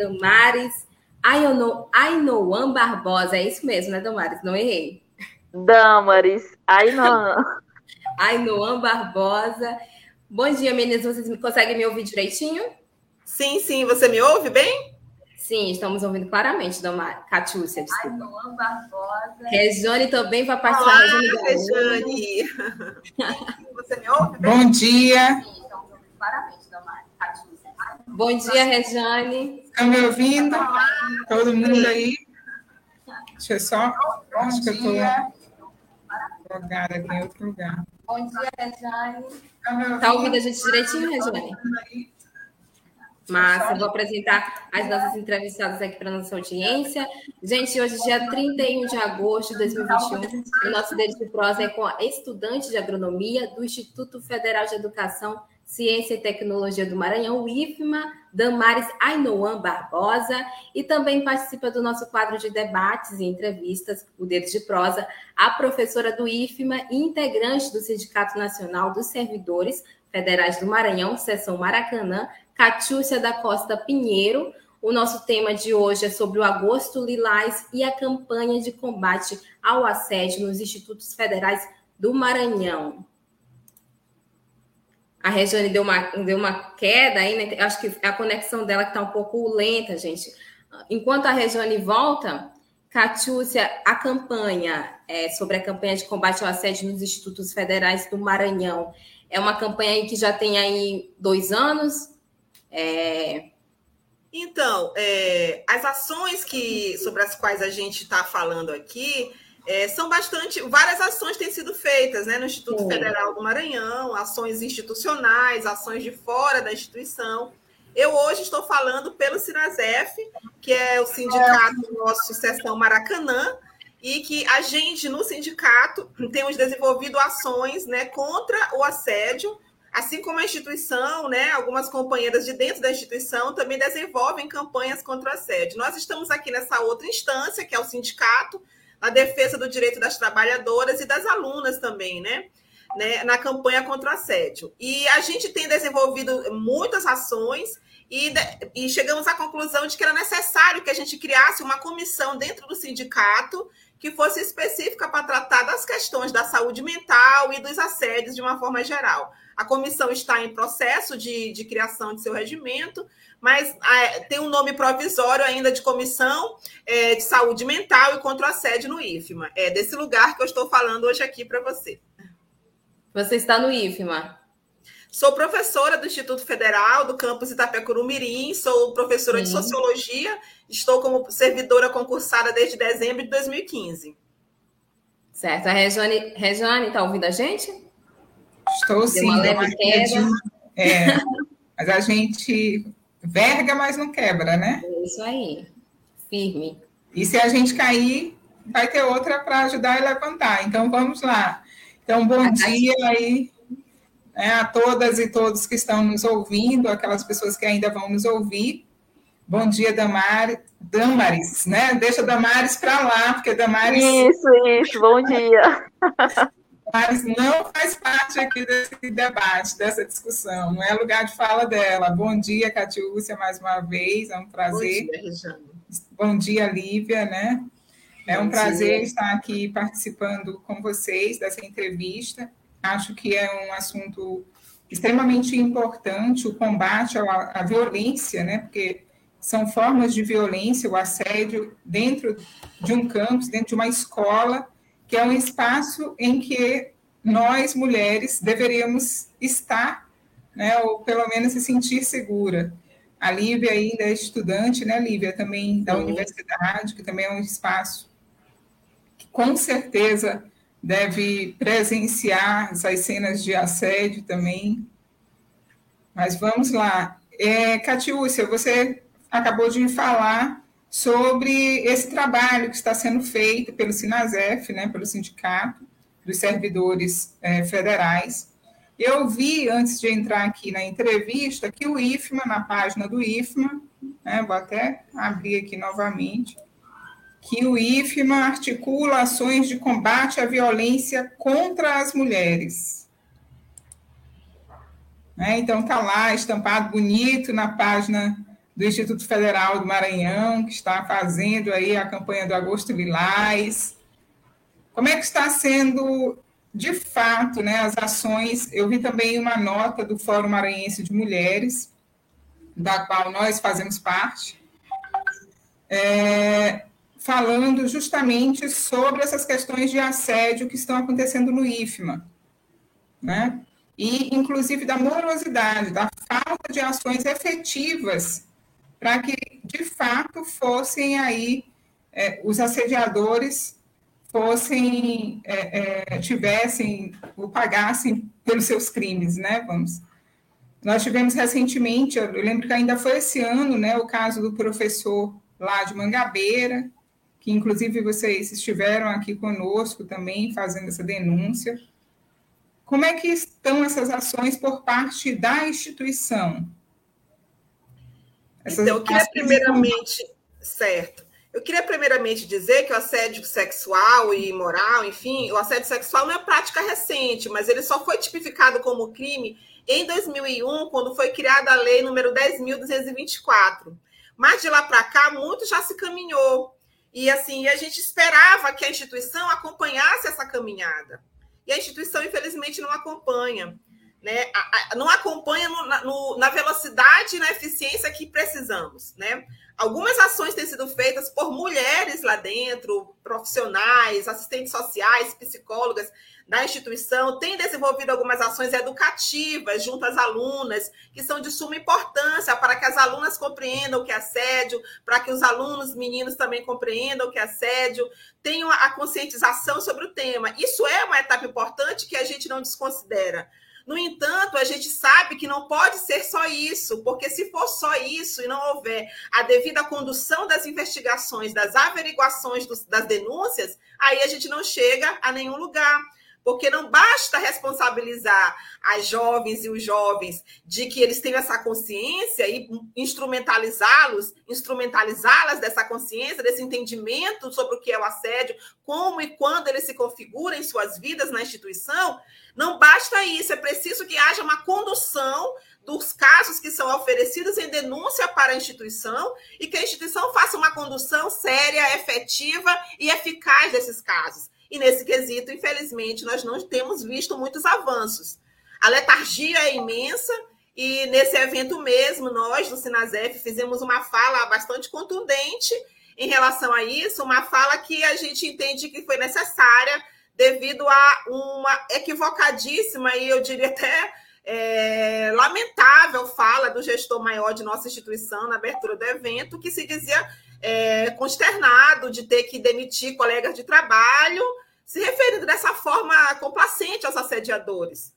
Damares, Ainoan Barbosa. É isso mesmo, né, Damares? Não errei. Damares, Ainoan. Ainoan Barbosa. Bom dia, meninas. Vocês conseguem me ouvir direitinho? Sim, sim. Você me ouve bem? Sim, estamos ouvindo claramente, Damares. Catúcia, desculpa. Ainoan Barbosa. Rejane também vai participar. Olá, Rejane. Você me ouve bem? Bom dia. Sim, estamos ouvindo claramente. Bom dia, Rejane. Estão me ouvindo? Todo mundo aí? Deixa eu só. Bom acho dia. que eu estou logada aqui em outro lugar. Bom dia, Rejane. Está ouvindo a gente direitinho, Rejane? Massa, vou apresentar as nossas entrevistadas aqui para a nossa audiência. Gente, hoje, dia 31 de agosto de 2021, o nosso Dedo de Prosa é com a estudante de agronomia do Instituto Federal de Educação Ciência e Tecnologia do Maranhão, o IFMA, Damares Ainoan Barbosa, e também participa do nosso quadro de debates e entrevistas, o Dedo de Prosa, a professora do IFMA e integrante do Sindicato Nacional dos Servidores Federais do Maranhão, Seção Maracanã, Catiúcia da Costa Pinheiro. O nosso tema de hoje é sobre o Agosto Lilás e a campanha de combate ao assédio nos institutos federais do Maranhão. A Regiane deu uma, deu uma queda aí, né? Acho que a conexão dela está um pouco lenta, gente. Enquanto a Regiane volta, Catiúcia, a campanha é, sobre a campanha de combate ao assédio nos institutos federais do Maranhão é uma campanha que já tem aí dois anos. É... Então, é, as ações que sobre as quais a gente está falando aqui é, são bastante, várias ações têm sido feitas né, no Instituto Sim. Federal do Maranhão, ações institucionais, ações de fora da instituição. Eu hoje estou falando pelo Sinasef, que é o sindicato é. nosso Seção Maracanã, e que a gente, no sindicato, temos desenvolvido ações né, contra o assédio, assim como a instituição, né, algumas companheiras de dentro da instituição também desenvolvem campanhas contra o assédio. Nós estamos aqui nessa outra instância, que é o sindicato, a defesa do direito das trabalhadoras e das alunas também, né? né? Na campanha contra o assédio. E a gente tem desenvolvido muitas ações e, e chegamos à conclusão de que era necessário que a gente criasse uma comissão dentro do sindicato que fosse específica para tratar das questões da saúde mental e dos assédios de uma forma geral. A comissão está em processo de, de criação de seu regimento, mas é, tem um nome provisório ainda de Comissão é, de Saúde Mental e contra o Assédio no IFMA. É desse lugar que eu estou falando hoje aqui para você. Você está no IFMA? Sou professora do Instituto Federal do campus Itapecuru Mirim, sou professora Sim. de Sociologia, estou como servidora concursada desde dezembro de 2015. Certo. A Rejane está ouvindo a gente? Estou sim. Uma leve queda. É, mas a gente Verga, mas não quebra, né? É isso aí. Firme. E se a gente cair, vai ter outra para ajudar e levantar. Então vamos lá. Então, bom a dia aí né, a todas e todos que estão nos ouvindo, aquelas pessoas que ainda vão nos ouvir. Bom dia, Damar, Damares, né? Deixa Damares para lá, porque Damares. Isso, isso, bom dia. mas não faz parte aqui desse debate, dessa discussão, não é lugar de fala dela. Bom dia, Catiúcia, mais uma vez, é um prazer. Bom dia. Bom dia, Lívia, né? É um prazer estar aqui participando com vocês dessa entrevista. Acho que é um assunto extremamente importante, o combate à, à violência, né? Porque são formas de violência, o assédio dentro de um campus, dentro de uma escola, que é um espaço em que nós, mulheres, deveríamos estar, né, ou pelo menos se sentir segura. A Lívia ainda é estudante, né, Lívia, também da Sim. universidade, que também é um espaço que com certeza deve presenciar essas cenas de assédio também. Mas vamos lá. É, Catiúcia, você acabou de falar sobre esse trabalho que está sendo feito pelo Sinasef, né, pelo Sindicato dos Servidores é, Federais. Eu vi, antes de entrar aqui na entrevista, que o IFMA, na página do IFMA, né, vou até abrir aqui novamente, que o IFMA articula ações de combate à violência contra as mulheres. Né? Então, está lá, estampado bonito na página do Instituto Federal do Maranhão, que está fazendo aí a campanha do Agosto Lilás. Como é que está sendo, de fato, né, as ações? Eu vi também uma nota do Fórum Maranhense de Mulheres, da qual nós fazemos parte, é, falando justamente sobre essas questões de assédio que estão acontecendo no IFMA, né? E, inclusive, da morosidade, da falta de ações efetivas para que, de fato, fossem aí é, os assediadores fossem é, é, tivessem ou pagassem pelos seus crimes, né? Vamos. Nós tivemos recentemente, eu lembro que ainda foi esse ano, né, o caso do professor lá de Mangabeira, que inclusive vocês estiveram aqui conosco também fazendo essa denúncia. Como é que estão essas ações por parte da instituição? Essas então, eu queria primeiramente, certo. Eu queria primeiramente dizer que o assédio sexual e moral, enfim, o assédio sexual não é prática recente, mas ele só foi tipificado como crime em 2001, quando foi criada a lei número 10.224. Mas de lá para cá, muito já se caminhou. E assim, a gente esperava que a instituição acompanhasse essa caminhada. E a instituição, infelizmente, não acompanha. Né? Não acompanha no, no, na velocidade e na eficiência que precisamos. Né? Algumas ações têm sido feitas por mulheres lá dentro, profissionais, assistentes sociais, psicólogas, da instituição tem desenvolvido algumas ações educativas junto às alunas, que são de suma importância para que as alunas compreendam o que é assédio, para que os alunos meninos também compreendam o que é assédio, tenham a conscientização sobre o tema. Isso é uma etapa importante que a gente não desconsidera. No entanto, a gente sabe que não pode ser só isso, porque se for só isso e não houver a devida condução das investigações, das averiguações dos, das denúncias, aí a gente não chega a nenhum lugar. Porque não basta responsabilizar as jovens e os jovens de que eles tenham essa consciência e instrumentalizá-los, instrumentalizá-las dessa consciência, desse entendimento sobre o que é o assédio, como e quando ele se configura em suas vidas na instituição. Não basta isso, é preciso que haja uma condução dos casos que são oferecidos em denúncia para a instituição e que a instituição faça uma condução séria, efetiva e eficaz desses casos. E nesse quesito, infelizmente, nós não temos visto muitos avanços. A letargia é imensa e nesse evento mesmo, nós do Sinasef fizemos uma fala bastante contundente em relação a isso, uma fala que a gente entende que foi necessária devido a uma equivocadíssima e eu diria até é, lamentável fala do gestor maior de nossa instituição na abertura do evento, que se dizia é, consternado de ter que demitir colegas de trabalho, se referindo dessa forma complacente aos assediadores,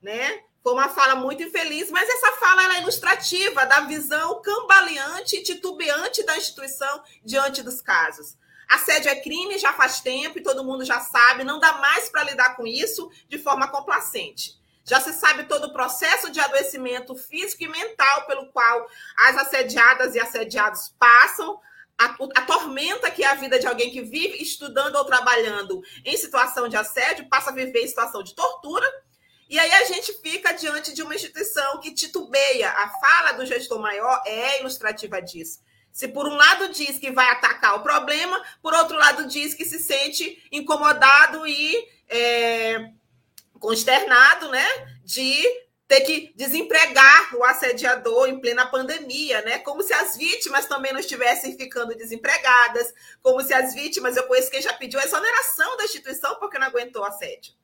né? Foi uma fala muito infeliz, mas essa fala é ilustrativa da visão cambaleante e titubeante da instituição diante dos casos. Assédio é crime já faz tempo e todo mundo já sabe, não dá mais para lidar com isso de forma complacente. Já se sabe todo o processo de adoecimento físico e mental pelo qual as assediadas e assediados passam, a, a, tormenta que é a vida de alguém que vive estudando ou trabalhando em situação de assédio, passa a viver em situação de tortura. E aí a gente fica diante de uma instituição que titubeia. A fala do gestor maior é ilustrativa disso. Se por um lado diz que vai atacar o problema, por outro lado diz que se sente incomodado e é, consternado, né, de ter que desempregar o assediador em plena pandemia, né? Como se as vítimas também não estivessem ficando desempregadas, como se as vítimas, eu conheço quem já pediu a exoneração da instituição porque não aguentou o assédio.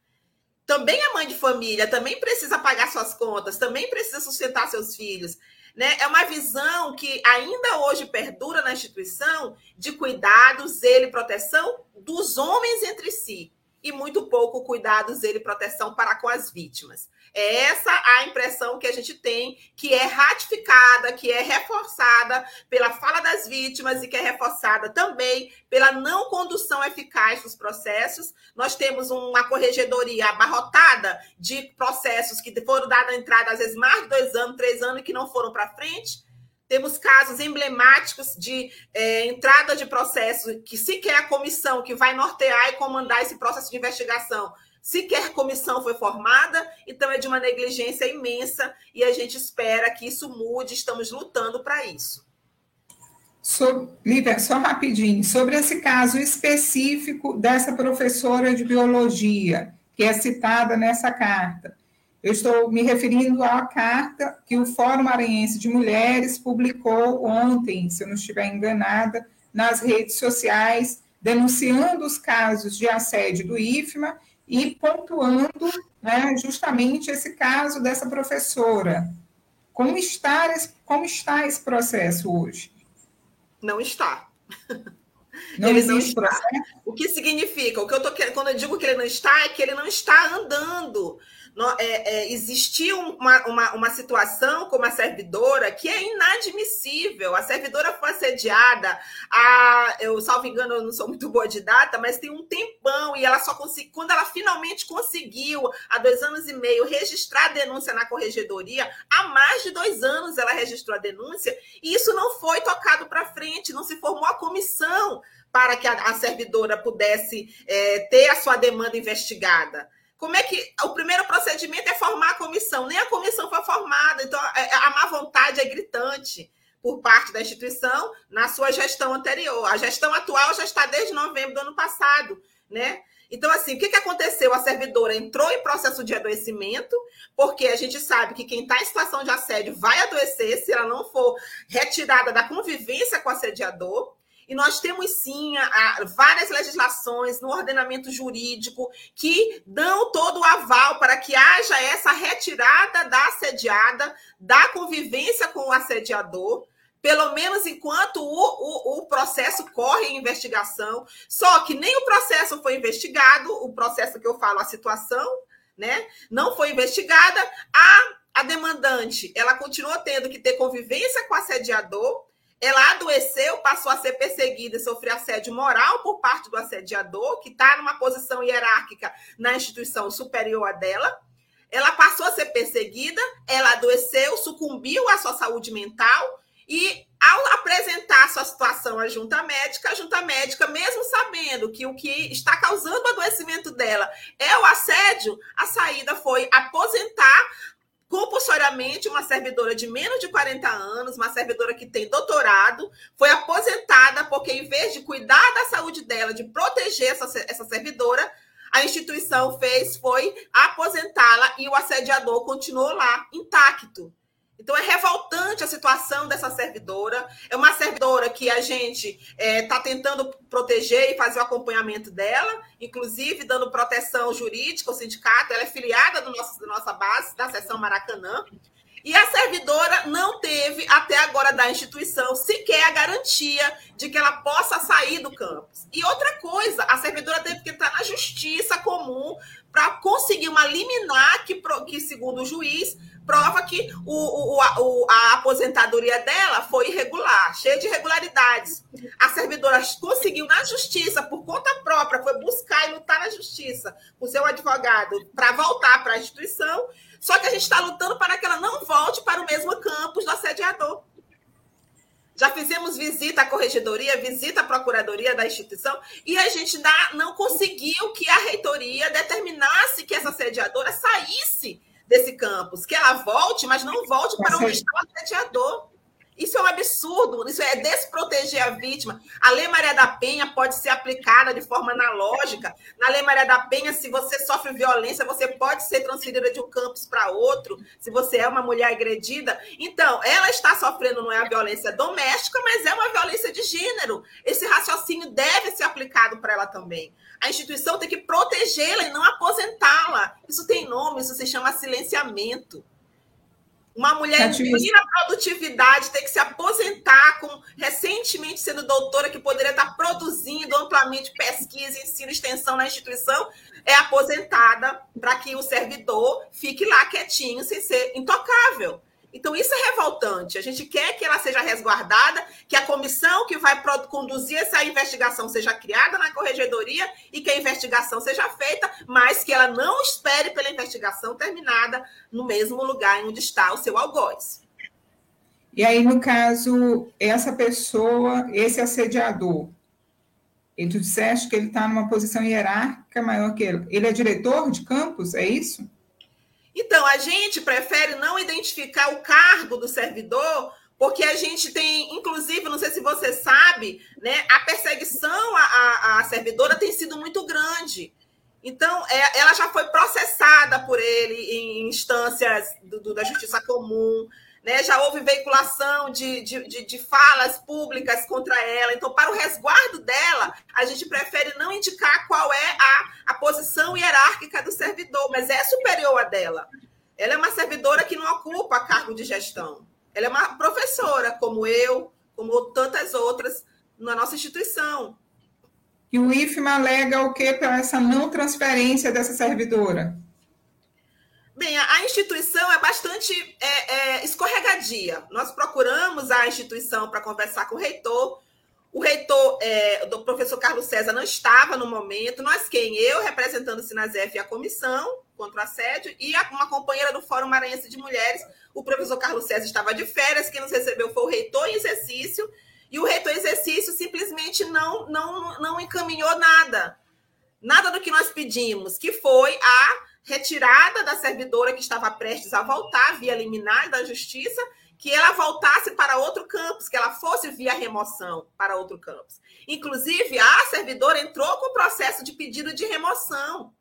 Também é mãe de família, também precisa pagar suas contas, também precisa sustentar seus filhos. Né? É uma visão que ainda hoje perdura na instituição de cuidado, zelo e proteção dos homens entre si e muito pouco cuidado, zelo e proteção para com as vítimas. É essa a impressão que a gente tem, que é ratificada, que é reforçada pela fala das vítimas e que é reforçada também pela não condução eficaz dos processos. Nós temos uma corregedoria abarrotada de processos que foram dados entrada, às vezes, mais de dois anos, três anos, e que não foram para frente. Temos casos emblemáticos de é, entrada de processo que sequer a comissão que vai nortear e comandar esse processo de investigação, sequer comissão foi formada, então é de uma negligência imensa e a gente espera que isso mude, estamos lutando para isso. So, Lívia, só rapidinho, sobre esse caso específico dessa professora de biologia, que é citada nessa carta. Eu estou me referindo à carta que o Fórum Maranhense de Mulheres publicou ontem, se eu não estiver enganada, nas redes sociais, denunciando os casos de assédio do IFMA e pontuando né, justamente esse caso dessa professora. Como está, como está esse processo hoje? Não está. Não ele não está. Processo? O que significa? O que eu tô quando eu digo que ele não está é que ele não está andando é, é, existiu uma, uma, uma situação com a servidora que é inadmissível. A servidora foi assediada, a, eu, salvo engano, eu não sou muito boa de data, mas tem um tempão e ela só conseguiu, quando ela finalmente conseguiu, há dois anos e meio, registrar a denúncia na corregedoria, há mais de dois anos ela registrou a denúncia e isso não foi tocado para frente, não se formou a comissão para que a, a servidora pudesse é, ter a sua demanda investigada. Como é que o primeiro procedimento é formar a comissão? Nem a comissão foi formada, então é, é, a má vontade é gritante por parte da instituição na sua gestão anterior. A gestão atual já está desde novembro do ano passado, né? Então, assim, o que, que aconteceu? A servidora entrou em processo de adoecimento, porque a gente sabe que quem está em situação de assédio vai adoecer se ela não for retirada da convivência com o assediador. E nós temos sim várias legislações no ordenamento jurídico que dão todo o aval para que haja essa retirada da assediada, da convivência com o assediador, pelo menos enquanto o, o, o, processo corre em investigação. Só que nem o processo foi investigado, o processo que eu falo, a situação, né? Não foi investigada. A, a demandante, ela continuou tendo que ter convivência com o assediador ela adoeceu, passou a ser perseguida e sofrer assédio moral por parte do assediador, que está numa posição hierárquica na instituição superior a dela. Ela passou a ser perseguida, ela adoeceu, sucumbiu à sua saúde mental e, ao apresentar sua situação à junta médica, a junta médica, mesmo sabendo que o que está causando o adoecimento dela é o assédio, a saída foi aposentar compulsoriamente uma servidora de menos de 40 anos, uma servidora que tem doutorado, foi aposentada porque, em vez de cuidar da saúde dela, de proteger essa, essa servidora, a instituição fez foi aposentá-la e o assediador continuou lá, intacto. Então é revoltante a situação dessa servidora. É uma servidora que a gente está é, tá tentando proteger e fazer o acompanhamento dela, inclusive dando proteção jurídica ao sindicato. Ela é filiada do nosso, da nossa base, da seção Maracanã. E a servidora não teve, até agora, da instituição, sequer a garantia de que ela possa sair do campus. E outra coisa, a servidora teve que entrar na justiça comum para conseguir uma liminar que, que, segundo o juiz, prova que o, o, a, a, aposentadoria dela foi irregular, cheia de irregularidades. A servidora conseguiu na justiça, por conta própria, foi buscar e lutar na justiça com seu advogado para voltar para a instituição. Só que a gente está lutando para que ela não volte para o mesmo campus do assediador. Já fizemos visita à corregedoria, visita à procuradoria da instituição, e a gente não conseguiu que a reitoria determinasse que essa sediadora saísse desse campus, que ela volte, mas não volte para onde está o assediador. Isso é um absurdo, isso é desproteger a vítima. A Lei Maria da Penha pode ser aplicada de forma analógica. Na Lei Maria da Penha, se você sofre violência, você pode ser transferida de um campus para outro, se você é uma mulher agredida. Então, ela está sofrendo não é a violência doméstica, mas é uma violência de gênero. Esse raciocínio deve ser aplicado para ela também. A instituição tem que protegê-la e não aposentá-la. Isso tem nome, isso se chama silenciamento. Uma mulher em plena produtividade tem que se aposentar com recentemente sendo doutora que poderia estar produzindo amplamente pesquisa, ensino, extensão na instituição, é aposentada para que o servidor fique lá quietinho sem ser intocável. Então, isso é revoltante. A gente quer que ela seja resguardada, que a comissão que vai conduzir essa investigação seja criada na corregedoria e que a investigação seja feita, mas que ela não espere pela investigação terminada no mesmo lugar onde está o seu algoz. E aí, no caso, essa pessoa, esse assediador, e tu disseste que ele está numa posição hierárquica maior que ele. Ele é diretor de campus, é isso? Então, a gente prefere não identificar o cargo do servidor, porque a gente tem, inclusive, não sei se você sabe, né, a perseguição à, à servidora tem sido muito grande. Então, é, ela já foi processada por ele em instâncias do, do, da justiça comum, né? já houve veiculação de, de, de, de, falas públicas contra ela. Então, para o resguardo dela, a gente prefere não indicar qual é a, a posição hierárquica do servidor, mas é superior a dela. Ela é uma servidora que não ocupa cargo de gestão. Ela é uma professora, como eu, como tantas outras na nossa instituição. E o IFMA alega o que para essa não transferência dessa servidora? Bem, a instituição é bastante é, é, escorregadia. Nós procuramos a instituição para conversar com o reitor. O reitor, é, professor Carlos César, não estava no momento. Nós quem? Eu, representando o Sinazef e a comissão contra o assédio, e uma companheira do Fórum Maranhense de Mulheres. O professor Carlos César estava de férias, quem nos recebeu foi o reitor em exercício, e o reitor em exercício simplesmente não, não, não encaminhou nada. Nada do que nós pedimos, que foi a retirada da servidora que estava prestes a voltar via liminar da justiça, que ela voltasse para outro campus, que ela fosse via remoção para outro campus. Inclusive, a servidora entrou com o processo de pedido de remoção.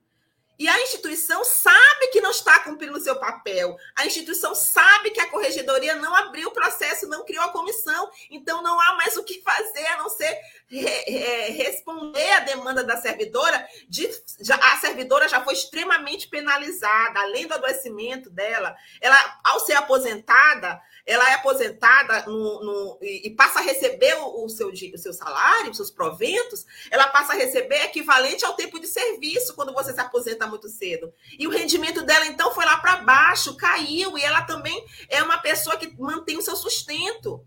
E a instituição sabe que não está cumprindo o seu papel. A instituição sabe que a corregedoria não abriu o processo, não criou a comissão. Então, não há mais o que fazer a não ser re, re, responder à demanda da servidora. De, já, a servidora já foi extremamente penalizada, além do adoecimento dela. Ela, ao ser aposentada, ela é aposentada no, no, e, passa a receber o, o, seu, o seu salário, os seus proventos, ela passa a receber equivalente ao tempo de serviço quando você se aposenta muito cedo. E o rendimento dela, então, foi lá para baixo, caiu, e ela também é uma pessoa que mantém o seu sustento.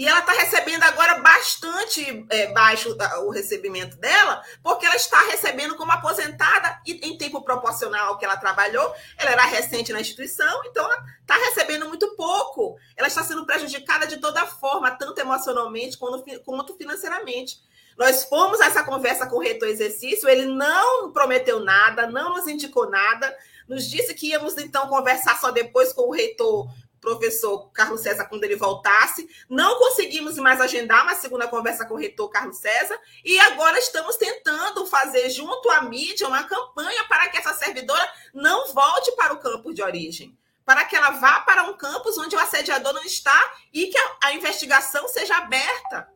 E ela está recebendo agora bastante é, baixo o recebimento dela, porque ela está recebendo como aposentada e em tempo proporcional ao que ela trabalhou. Ela era recente na instituição, então ela está recebendo muito pouco. Ela está sendo prejudicada de toda forma, tanto emocionalmente quanto, financeiramente. Nós fomos a essa conversa com o reitor exercício, ele não prometeu nada, não nos indicou nada, nos disse que íamos então conversar só depois com o reitor professor Carlos César quando ele voltasse. Não conseguimos mais agendar uma segunda conversa com o reitor Carlos César e agora estamos tentando fazer junto à mídia uma campanha para que essa servidora não volte para o campo de origem, para que ela vá para um campus onde o assediador não está e que a, a investigação seja aberta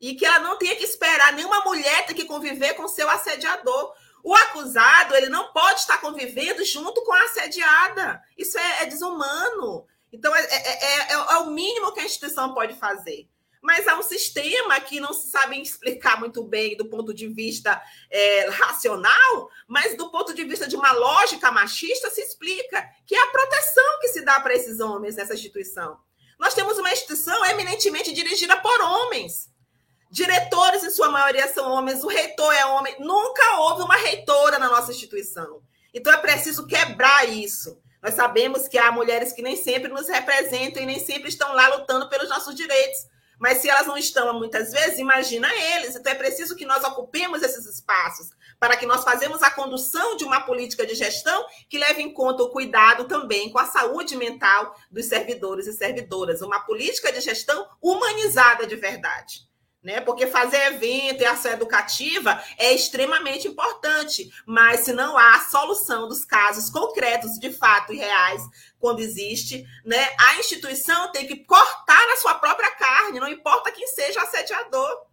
e que ela não tenha que esperar nenhuma mulher ter que conviver com seu assediador. O acusado ele não pode estar convivendo junto com a assediada. Isso é, é desumano. Então, é, é, é, é, o mínimo que a instituição pode fazer. Mas há um sistema que não se sabe explicar muito bem do ponto de vista é, racional, mas do ponto de vista de uma lógica machista se explica, que é a proteção que se dá para esses homens nessa instituição. Nós temos uma instituição eminentemente dirigida por homens. Diretores, em sua maioria, são homens, o reitor é homem. Nunca houve uma reitora na nossa instituição. Então é preciso quebrar isso. Nós sabemos que há mulheres que nem sempre nos representam e nem sempre estão lá lutando pelos nossos direitos. Mas se elas não estão muitas vezes, imagina eles. Então é preciso que nós ocupemos esses espaços para que nós fazemos a condução de uma política de gestão que leve em conta o cuidado também com a saúde mental dos servidores e servidoras, uma política de gestão humanizada de verdade né? Porque fazer evento e ação educativa é extremamente importante, mas se não há solução dos casos concretos, de fato e reais, quando existe, né? A instituição tem que cortar a sua própria carne, não importa quem seja assediador.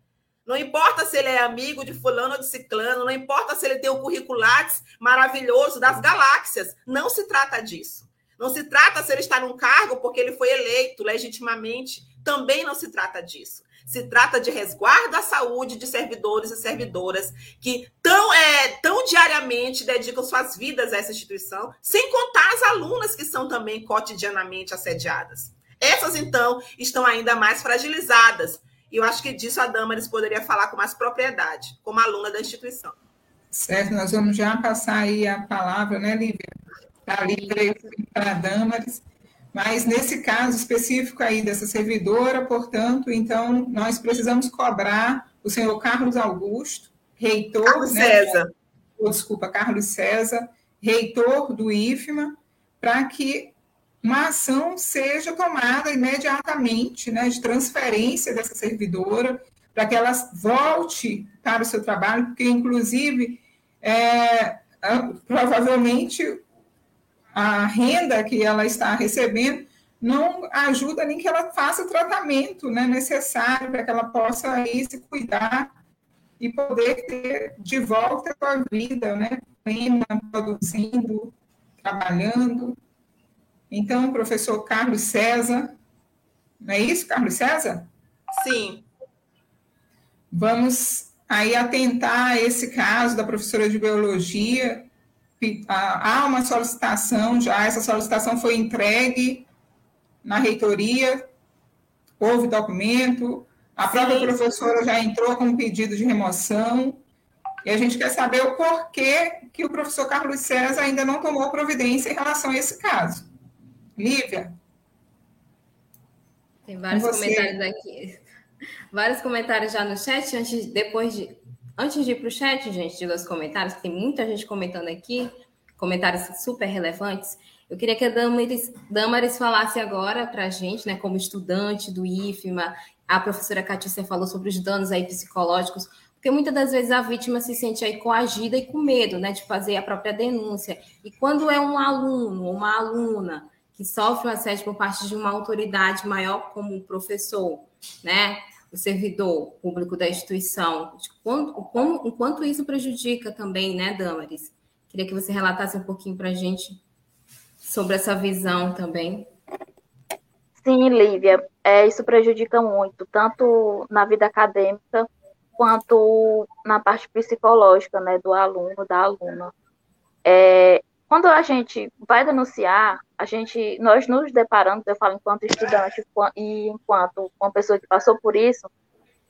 Não importa se ele é amigo de fulano ou de ciclano, não importa se ele tem o curriculares maravilhoso das galáxias, não se trata disso. Não se trata se ele está num cargo porque ele foi eleito legitimamente. Também não se trata disso. Se trata de resguardo à saúde de servidores e servidoras que tão, é, tão diariamente dedicam suas vidas a essa instituição, sem contar as alunas que são também cotidianamente assediadas. Essas, então, estão ainda mais fragilizadas. E eu acho que disso a Damaris poderia falar com mais propriedade, como aluna da instituição. Certo, nós vamos já passar aí a palavra, né, Lívia? E para a Damaris. Mas nesse caso específico aí dessa servidora, portanto, então nós precisamos cobrar o senhor Carlos Augusto, reitor. Carlos né, César. Oh, desculpa, Carlos César, reitor do IFMA, para que uma ação seja tomada imediatamente, né, de transferência dessa servidora, para que ela volte para o seu trabalho, porque, inclusive, é, provavelmente a renda que ela está recebendo não ajuda nem que ela faça o tratamento né, necessário para que ela possa aí se cuidar e poder ter de volta a sua vida, né, plena, produzindo, trabalhando. Então, professor Carlos César, não é isso, Carlos César? Sim. Vamos aí atentar a esse caso da professora de biologia. Há uma solicitação já, essa solicitação foi entregue na reitoria, houve documento, a própria sim, professora já entrou com um pedido de remoção, e a gente quer saber o porquê que o professor Carlos César ainda não tomou providência em relação a esse caso. Lívia? Tem vários comentários aqui. Vários comentários já no chat, antes, depois de, antes de ir para o chat, gente, de os comentários, que tem muita gente comentando aqui, comentários super relevantes. Eu queria que a Damaris, Damaris falasse agora para a gente, né, como estudante do IFMA, a professora Catícia falou sobre os danos aí psicológicos, porque muitas das vezes a vítima se sente aí coagida e com medo, né, de fazer a própria denúncia. E quando é um aluno ou uma aluna que sofre o assédio por parte de uma autoridade maior, como o professor, né? O servidor público da instituição, quanto, como, o quanto isso prejudica também, né, Damaris? Queria que você relatasse um pouquinho para a gente sobre essa visão também. Sim, Lívia, é, isso prejudica muito, tanto na vida acadêmica quanto na parte psicológica, né, do aluno, da aluna. É, quando a gente vai denunciar, a gente, nós nos deparamos, eu falo enquanto estudante e enquanto uma pessoa que passou por isso,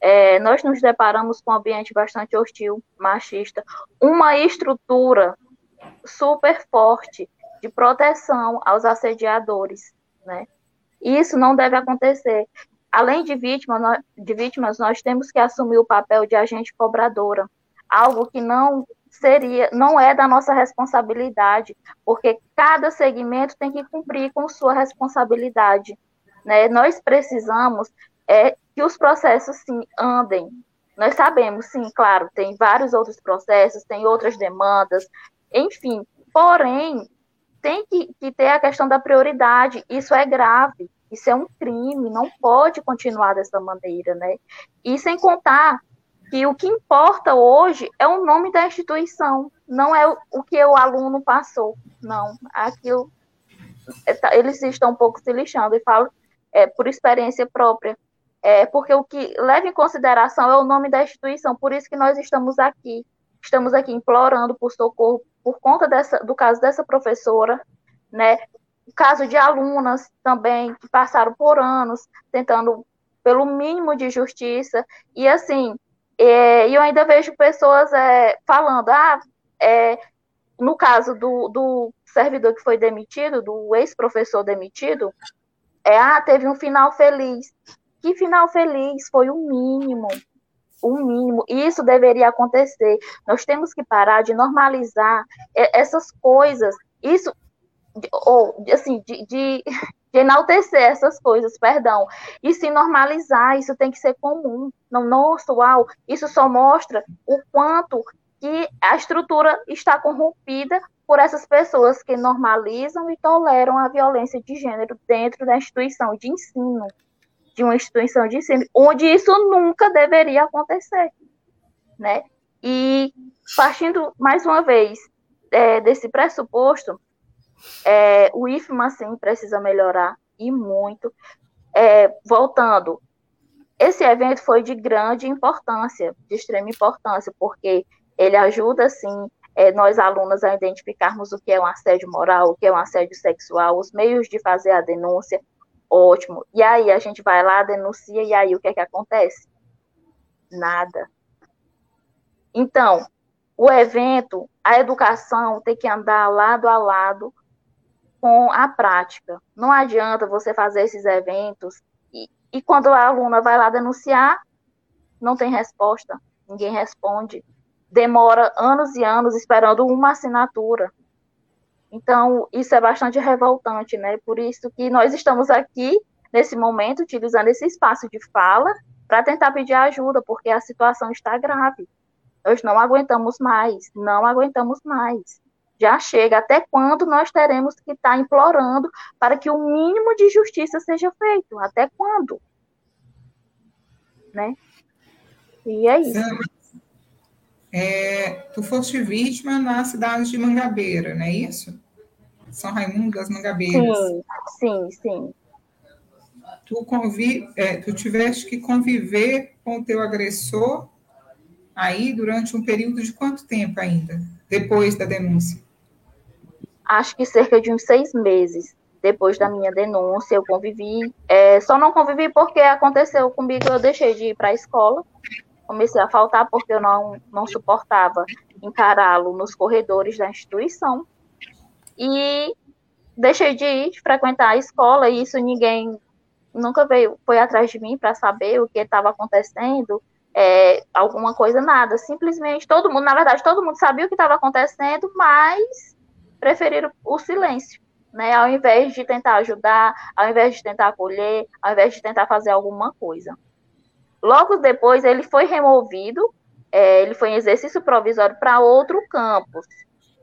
é, nós nos deparamos com um ambiente bastante hostil, machista, uma estrutura super forte de proteção aos assediadores, né? Isso não deve acontecer. Além de, vítima, nós, de vítimas, nós temos que assumir o papel de agente cobradora, algo que não seria, não é da nossa responsabilidade, porque cada segmento tem que cumprir com sua responsabilidade. Né? Nós precisamos é, que os processos sim andem. Nós sabemos, sim, claro, tem vários outros processos, tem outras demandas, enfim. Porém, tem que, que ter a questão da prioridade. Isso é grave, isso é um crime, não pode continuar dessa maneira, né? E sem contar que o que importa hoje é o nome da instituição, não é o que o aluno passou, não. Aquilo, é, tá, eles estão um pouco se lixando e falo é, por experiência própria, é, porque o que leva em consideração é o nome da instituição, por isso que nós estamos aqui, estamos aqui implorando por socorro por conta dessa, do caso dessa professora, né? O caso de alunas também que passaram por anos tentando pelo mínimo de justiça e assim e eu ainda vejo pessoas é, falando, ah, é, no caso do, do servidor que foi demitido, do ex-professor demitido, é, ah, teve um final feliz. Que final feliz? Foi o mínimo. O mínimo. Isso deveria acontecer. Nós temos que parar de normalizar essas coisas. Isso, ou, assim, de, de de enaltecer essas coisas, perdão, e se normalizar, isso tem que ser comum. Não, nossa, uau, isso só mostra o quanto que a estrutura está corrompida por essas pessoas que normalizam e toleram a violência de gênero dentro da instituição de ensino, de uma instituição de ensino, onde isso nunca deveria acontecer, né? E partindo mais uma vez é, desse pressuposto, É, o IFMA, sim, precisa melhorar, e muito. É, voltando, esse evento foi de grande importância, de extrema importância, porque ele ajuda, sim, é, nós alunos a identificarmos o que é um assédio moral, o que é um assédio sexual, os meios de fazer a denúncia, ótimo. E aí a gente vai lá, denuncia, e aí o que é que acontece? Nada. Então, o evento, a educação tem que andar lado a lado com a prática. Não adianta você fazer esses eventos e, e quando a aluna vai lá denunciar, não tem resposta, ninguém responde. Demora anos e anos esperando uma assinatura. Então, isso é bastante revoltante, né? Por isso que nós estamos aqui, nesse momento, utilizando esse espaço de fala para tentar pedir ajuda, porque a situação está grave. Nós não aguentamos mais, não aguentamos mais já chega. Até quando nós teremos que estar tá implorando para que o mínimo de justiça seja feito? Até quando? Né? E é isso. É, tu foste vítima na cidade de Mangabeira, não é isso? São Raimundo das Mangabeiras. Sim, sim, sim. Tu, convi é, tu tiveste que conviver com o teu agressor aí durante um período de quanto tempo ainda, depois da denúncia? Acho que cerca de uns seis meses depois da minha denúncia, eu convivi. É, só não convivi porque aconteceu comigo, eu deixei de ir para a escola, comecei a faltar porque eu não, não suportava encará-lo nos corredores da instituição. E deixei de ir, de frequentar a escola, e isso ninguém nunca veio, foi atrás de mim para saber o que estava acontecendo, é, alguma coisa, nada. Simplesmente todo mundo, na verdade, todo mundo sabia o que estava acontecendo, mas preferiram o silêncio, né? Ao invés de tentar ajudar, ao invés de tentar acolher, ao invés de tentar fazer alguma coisa. Logo depois, ele foi removido, é, ele foi em exercício provisório para outro campus,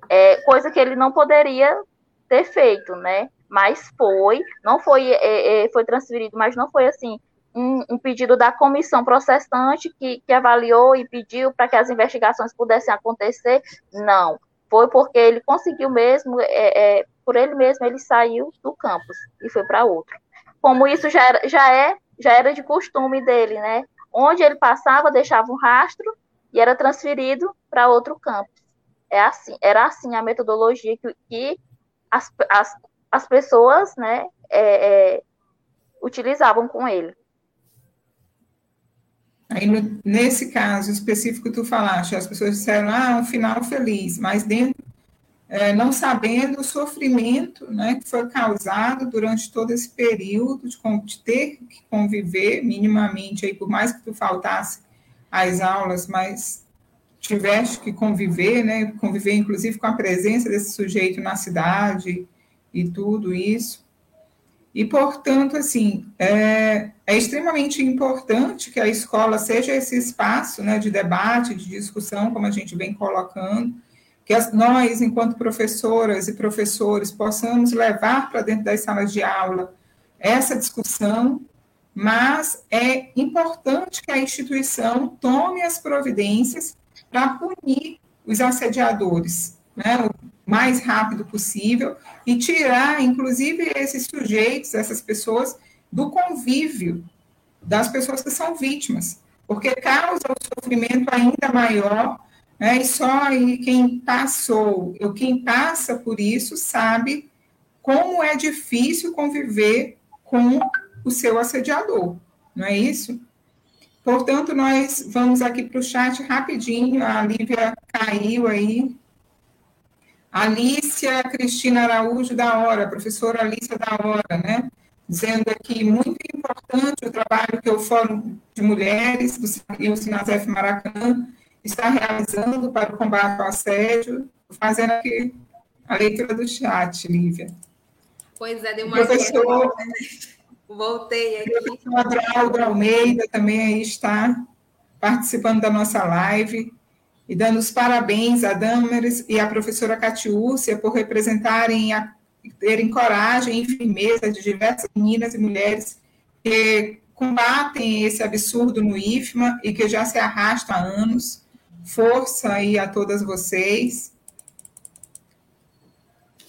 é, coisa que ele não poderia ter feito, né? Mas foi, não foi, é, é foi transferido, mas não foi assim um, um, pedido da comissão processante que, que avaliou e pediu para que as investigações pudessem acontecer. Não, foi porque ele conseguiu mesmo, é, é, por ele mesmo, ele saiu do campus e foi para outro. Como isso já era, já, é, já era de costume dele, né? Onde ele passava, deixava um rastro e era transferido para outro campus. É assim, era assim a metodologia que, que as, as, as pessoas né, é, é utilizavam com ele. Aí, no, nesse caso específico que tu falaste, as pessoas disseram, ah, um final feliz, mas dentro, é, não sabendo o sofrimento né, que foi causado durante todo esse período de, de, ter que conviver minimamente, aí, por mais que tu faltasse às aulas, mas tiveste que conviver, né, conviver inclusive com a presença desse sujeito na cidade e tudo isso. E, portanto, assim, é, é, extremamente importante que a escola seja esse espaço né, de debate, de discussão, como a gente vem colocando, que as, nós, enquanto professoras e professores, possamos levar para dentro das salas de aula essa discussão, mas é importante que a instituição tome as providências para punir os assediadores, né, mais rápido possível e tirar, inclusive, esses sujeitos, essas pessoas, do convívio das pessoas que são vítimas, porque causa o sofrimento ainda maior, né, e só quem passou, ou quem passa por isso, sabe como é difícil conviver com o seu assediador, não é isso? Portanto, nós vamos aqui para o chat rapidinho, a Lívia caiu aí, Alícia Cristina Araújo da Hora, professora Alícia da Hora, né? Dizendo aqui, muito importante o trabalho que o Fórum de Mulheres e o Sinasef Maracanã está realizando para o combate ao assédio, fazendo aqui a leitura do chat, Lívia. Pois é, deu uma... Professor... Voltei aqui. O professor Adraldo Almeida também aí está participando da nossa live e dando os parabéns a Damares e à professora Catiúcia por representarem a terem coragem e firmeza de diversas meninas e mulheres que combatem esse absurdo no IFMA e que já se arrasta há anos. Força aí a todas vocês.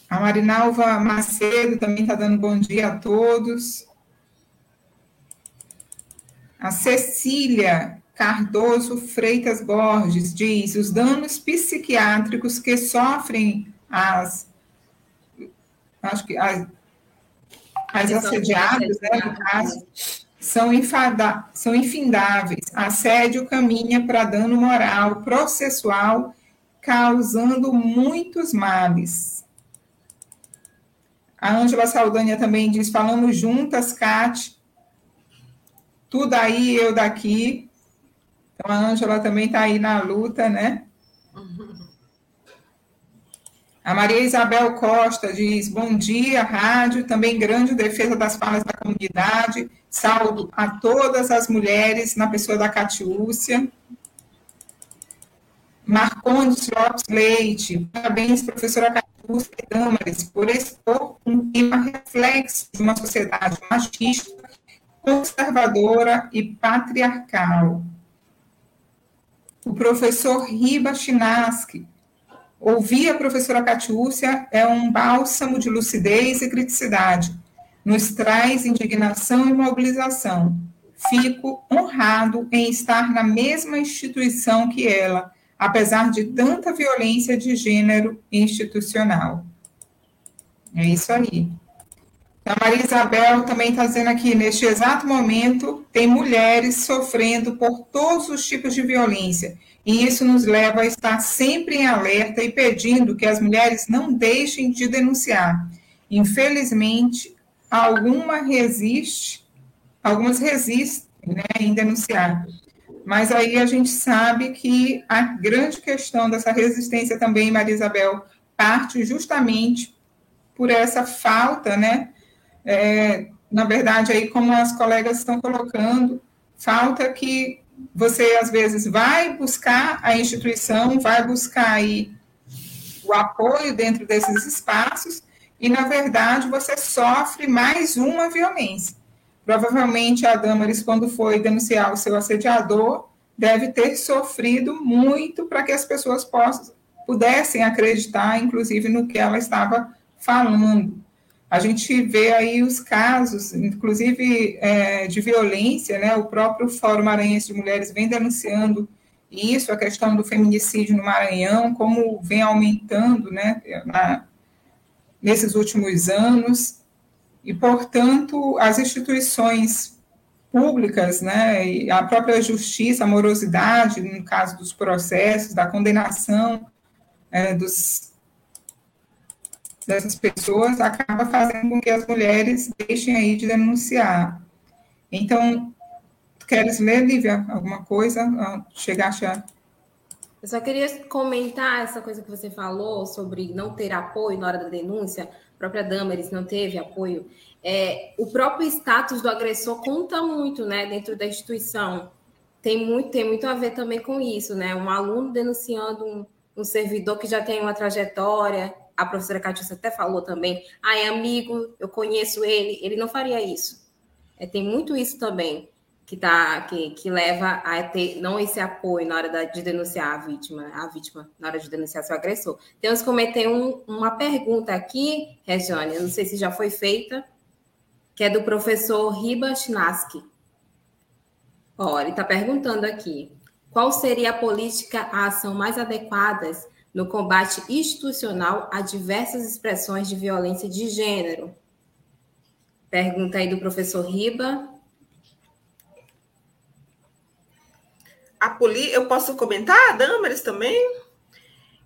A Marinalva Macedo também está dando bom dia a todos. A Cecília Cardoso Freitas Borges diz: os danos psiquiátricos que sofrem as acho que as, as assediadas, né, no caso, são, infada, são infindáveis. Assédio caminha para dano moral, processual, causando muitos males. A Ângela Saldanha também diz: falamos juntas, Cate. Tudo aí, eu daqui. Então, a Ângela também está aí na luta, né? A Maria Isabel Costa diz: bom dia, rádio, também grande defesa das falas da comunidade. Saúdo a todas as mulheres, na pessoa da Catiúcia. Marcondes Lopes Leite, parabéns, professora Catiúcia Damares, por expor um tema reflexo de uma sociedade machista, conservadora e patriarcal. O professor Riba Chinaski, ouvir a professora Catiúcia é um bálsamo de lucidez e criticidade, nos traz indignação e mobilização. Fico honrado em estar na mesma instituição que ela, apesar de tanta violência de gênero institucional. É isso aí. A Maria Isabel também está dizendo aqui, neste exato momento, tem mulheres sofrendo por todos os tipos de violência, e isso nos leva a estar sempre em alerta e pedindo que as mulheres não deixem de denunciar. Infelizmente, alguma resiste, algumas resistem né, em denunciar. Mas aí a gente sabe que a grande questão dessa resistência também, Maria Isabel, parte justamente por essa falta, né? É, na verdade, aí como as colegas estão colocando, falta que você às vezes vai buscar a instituição, vai buscar aí o apoio dentro desses espaços e na verdade você sofre mais uma violência. Provavelmente a Damaris, quando foi denunciar o seu assediador, deve ter sofrido muito para que as pessoas possam, pudessem acreditar, inclusive, no que ela estava falando. A gente vê aí os casos, inclusive é, de violência, né? O próprio Fórum Maranhense de Mulheres vem denunciando isso, a questão do feminicídio no Maranhão, como vem aumentando, né? Na, nesses últimos anos e, portanto, as instituições públicas, né, a própria justiça, a morosidade, no caso dos processos, da condenação é, dos, dessas pessoas, acaba fazendo com que as mulheres deixem aí de denunciar. Então, queres ler, Lívia, alguma coisa? Ah, chegaste a... Eu só queria comentar essa coisa que você falou sobre não ter apoio na hora da denúncia, própria Damaris não teve apoio, é, o próprio status do agressor conta muito, né, dentro da instituição. Tem muito, tem muito a ver também com isso, né? Um aluno denunciando um, um servidor que já tem uma trajetória, a professora Catiúcia até falou também, ah, é amigo, eu conheço ele, ele não faria isso. É, tem muito isso também que, tá, que, que leva a ter não esse apoio na hora da, de denunciar a vítima, a vítima, na hora de denunciar seu agressor. Temos que cometer um, uma pergunta aqui, Regiane, não sei se já foi feita, que é do professor Riba Chinaski. Olha, ele está perguntando aqui: qual seria a política, a ação mais adequadas no combate institucional a diversas expressões de violência de gênero? Pergunta aí do professor Riba. a poli... Eu posso comentar, Damares, também?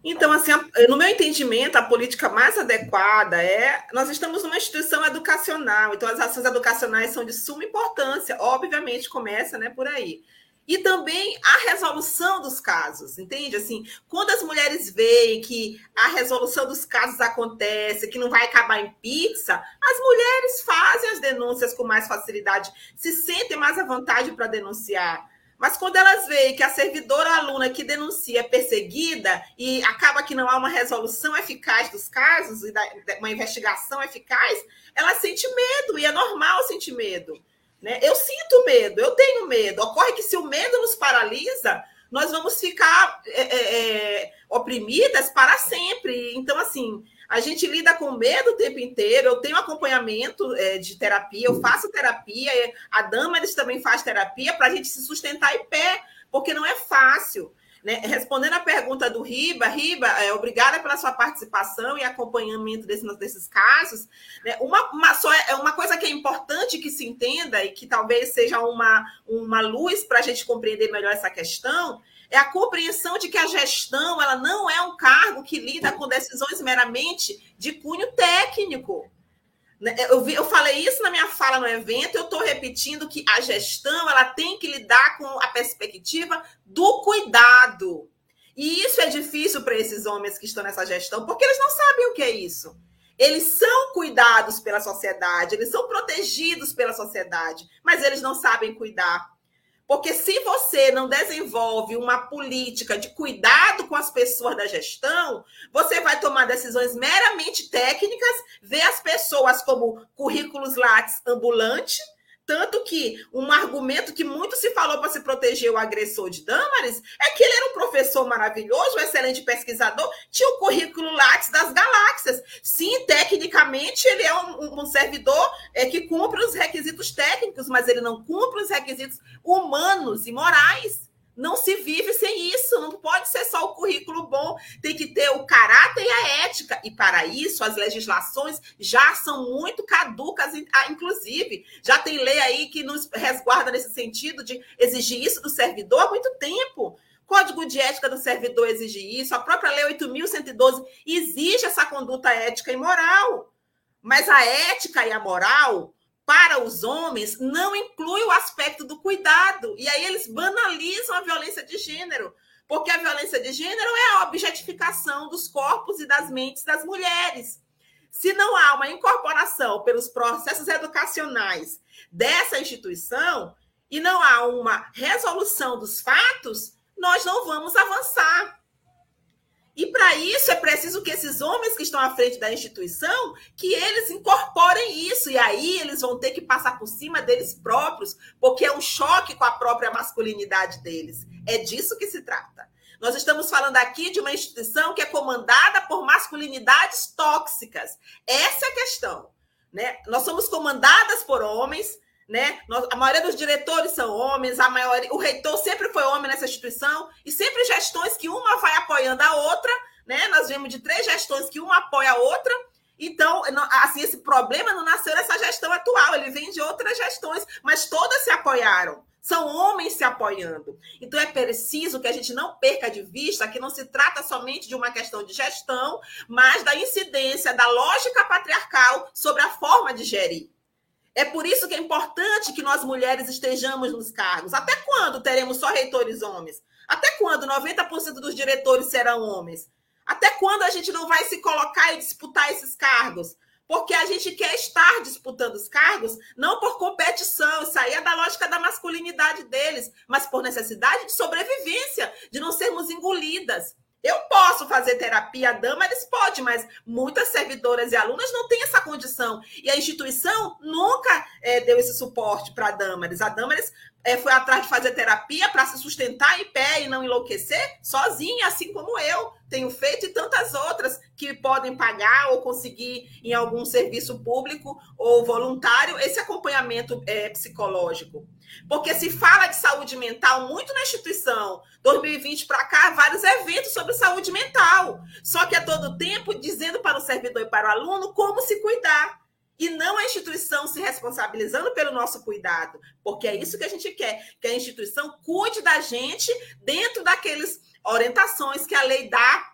Então, assim, no meu entendimento, a política mais adequada é. Nós estamos numa instituição educacional, então as ações educacionais são de suma importância, obviamente começa né, por aí. E também a resolução dos casos, entende? Assim, quando as mulheres veem que a resolução dos casos acontece, que não vai acabar em pizza, as mulheres fazem as denúncias com mais facilidade, se sentem mais à vontade para denunciar. Mas quando elas veem que a servidora aluna que denuncia é perseguida e acaba que não há uma resolução eficaz dos casos e uma investigação eficaz, ela sente medo e é normal sentir medo. Né? Eu sinto medo, eu tenho medo. Ocorre que se o medo nos paralisa, nós vamos ficar é, é, é oprimidas para sempre. Então, assim, A gente lida com medo o tempo inteiro. Eu tenho acompanhamento é, de terapia, eu faço terapia, a Dama eles também faz terapia para a gente se sustentar em pé, porque não é fácil. Né? Respondendo a pergunta do Riba, Riba, é, obrigada pela sua participação e acompanhamento desse, desses casos. Né? Uma, uma, só, é uma coisa que é importante que se entenda e que talvez seja uma, uma luz para a gente compreender melhor essa questão é a compreensão de que a gestão ela não é um cargo que lida com decisões meramente de cunho técnico. Né, eu, vi, eu falei isso na minha fala no evento, eu estou repetindo que a gestão ela tem que lidar com a perspectiva do cuidado. E isso é difícil para esses homens que estão nessa gestão, porque eles não sabem o que é isso. Eles são cuidados pela sociedade, eles são protegidos pela sociedade, mas eles não sabem cuidar. Porque se você não desenvolve uma política de cuidado com as pessoas da gestão, você vai tomar decisões meramente técnicas, ver as pessoas como currículos lattes ambulante, tanto que um argumento que muito se falou para se proteger o agressor de Damaris é que ele era um professor maravilhoso, um excelente pesquisador, tinha o currículo Lattes das galáxias. Sim, tecnicamente ele é um, um servidor é, que cumpre os requisitos técnicos, mas ele não cumpre os requisitos humanos e morais. Não se vive sem isso, não pode ser só o currículo bom, tem que ter o caráter e a ética. E para isso, as legislações já são muito caducas, ah, inclusive. Já tem lei aí que nos resguarda nesse sentido de exigir isso do servidor há muito tempo. Código de ética do servidor exige isso, a própria Lei 8.112 exige essa conduta ética e moral. Mas a ética e a moral para os homens não inclui o aspecto do cuidado. E aí eles banalizam a violência de gênero, porque a violência de gênero é a objetificação dos corpos e das mentes das mulheres. Se não há uma incorporação pelos processos educacionais dessa instituição e não há uma resolução dos fatos, nós não vamos avançar. E para isso é preciso que esses homens que estão à frente da instituição, que eles incorporem isso e aí eles vão ter que passar por cima deles próprios, porque é um choque com a própria masculinidade deles. É disso que se trata. Nós estamos falando aqui de uma instituição que é comandada por masculinidades tóxicas. Essa é a questão, né? Nós somos comandadas por homens, né? A maioria dos diretores são homens, a maioria, o reitor sempre foi homem nessa instituição, e sempre gestões que uma vai apoiando a outra, né? Nós vemos de três gestões que uma apoia a outra. Então, assim, esse problema não nasceu nessa gestão atual, ele vem de outras gestões, mas todas se apoiaram. São homens se apoiando. Então é preciso que a gente não perca de vista que não se trata somente de uma questão de gestão, mas da incidência da lógica patriarcal sobre a forma de gerir. É por isso que é importante que nós mulheres estejamos nos cargos. Até quando teremos só reitores homens? Até quando 90% dos diretores serão homens? Até quando a gente não vai se colocar e disputar esses cargos? Porque a gente quer estar disputando os cargos não por competição, isso aí é da lógica da masculinidade deles, mas por necessidade de sobrevivência, de não sermos engolidas. Eu posso fazer terapia, a Damaris pode, mas muitas servidoras e alunas não têm essa condição. E a instituição nunca é, deu esse suporte para a Damaris. A Damaris é, foi atrás de fazer terapia para se sustentar em pé e não enlouquecer sozinha, assim como eu tenho feito e tantas outras que podem pagar ou conseguir em algum serviço público ou voluntário esse acompanhamento é, psicológico. Porque se fala de saúde mental muito na instituição. 2020 para cá, vários eventos sobre saúde mental. Só que a todo tempo dizendo para o servidor e para o aluno como se cuidar e não a instituição se responsabilizando pelo nosso cuidado, porque é isso que a gente quer, que a instituição cuide da gente dentro daqueles orientações que a lei dá.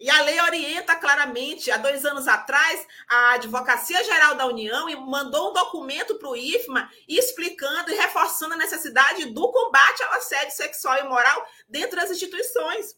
E a lei orienta claramente. Há dois anos atrás, a Advocacia Geral da União mandou um documento para o IFMA explicando e reforçando a necessidade do combate ao assédio sexual e moral dentro das instituições.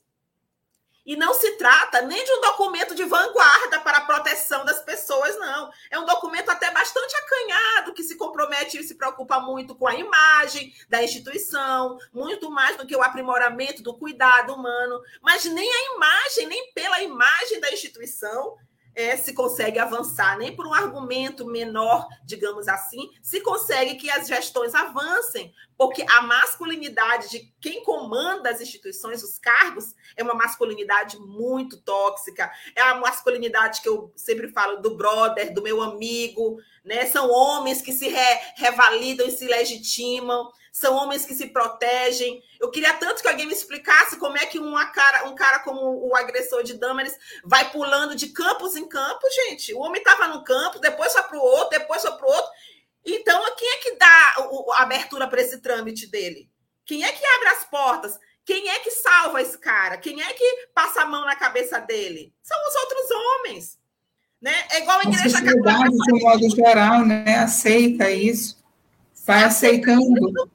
E não se trata nem de um documento de vanguarda para a proteção das pessoas, não. É um documento até bastante acanhado, que se compromete e se preocupa muito com a imagem da instituição, muito mais do que o aprimoramento do cuidado humano. Mas nem a imagem, nem pela imagem da instituição, é, se consegue avançar, nem por um argumento menor, digamos assim, se consegue que as gestões avancem, porque a masculinidade de quem comanda as instituições, os cargos, é uma masculinidade muito tóxica. É a masculinidade que eu sempre falo do brother, do meu amigo, né? São homens que se re revalidam e se legitimam, são homens que se protegem. Eu queria tanto que alguém me explicasse como é que uma cara, um cara como o agressor de Damaris vai pulando de campos em campos, gente. O homem estava no campo, depois foi para o outro, depois foi para o outro. Então, quem é que dá a abertura para esse trâmite dele? Quem é que abre as portas? Quem é que salva esse cara? Quem é que passa a mão na cabeça dele? São os outros homens. Né? É igual a igreja a católica. de um modo geral, né? aceita isso, vai aceitando.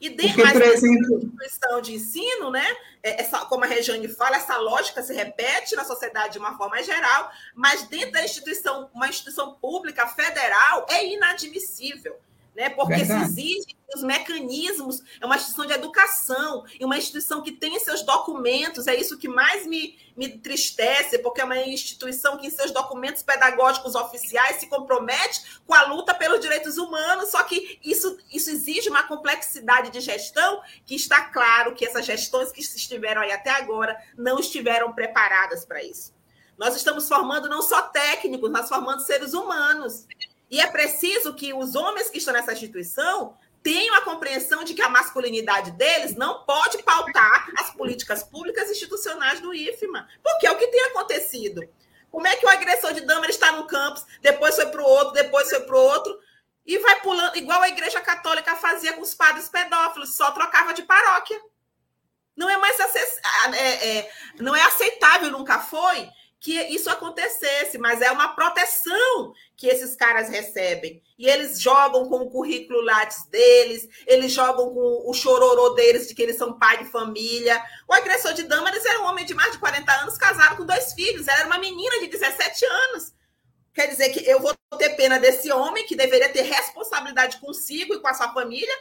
E dentro exemplo, instituição de ensino, né? É, essa, como a Regiane fala, essa lógica se repete na sociedade de uma forma geral, mas dentro da instituição, uma instituição pública federal, é inadmissível né? Porque Verdade. se exige os mecanismos, é uma instituição de educação, e uma instituição que tem seus documentos, é isso que mais me, me entristece, porque é uma instituição que, em seus documentos pedagógicos oficiais, se compromete com a luta pelos direitos humanos, só que isso, isso exige uma complexidade de gestão que está claro que essas gestões que estiveram aí até agora não estiveram preparadas para isso. Nós estamos formando não só técnicos, nós formando seres humanos. E é preciso que os homens que estão nessa instituição tenham a compreensão de que a masculinidade deles não pode pautar as políticas públicas institucionais do IFMA, porque é o que tem acontecido. Como é que o agressor de dama está no campus, depois foi para o outro, depois foi para o outro, e vai pulando, igual a Igreja Católica fazia com os padres pedófilos, só trocava de paróquia. Não é mais é, é, não é aceitável, nunca foi, que isso acontecesse, mas é uma proteção que esses caras recebem. E eles jogam com o currículo Lattes deles, eles jogam com o chororô deles de que eles são pai de família. O agressor de Damaris era um homem de mais de 40 anos, casado com dois filhos. Ela era uma menina de 17 anos. Quer dizer que eu vou ter pena desse homem que deveria ter responsabilidade consigo e com a sua família,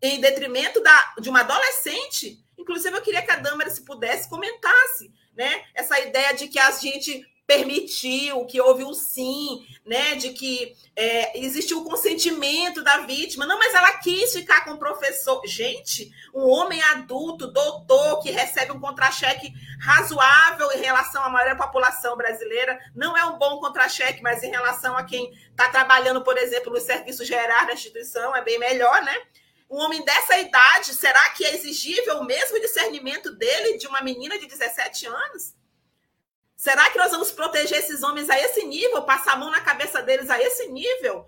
em detrimento da, de uma adolescente. Inclusive, eu queria que a Damaris, se pudesse, comentasse né? Essa ideia de que a gente permitiu, que houve um sim, né? De que é, existiu o consentimento da vítima. Não, mas ela quis ficar com o professor. Gente, um homem adulto, doutor, que recebe um contra-cheque razoável em relação à maioria da população brasileira, não é um bom contra-cheque, mas em relação a quem está trabalhando, por exemplo, no serviço geral da instituição, é bem melhor, né? Um homem dessa idade, será que é exigível o mesmo discernimento dele de uma menina de 17 anos? Será que nós vamos proteger esses homens a esse nível, passar a mão na cabeça deles a esse nível?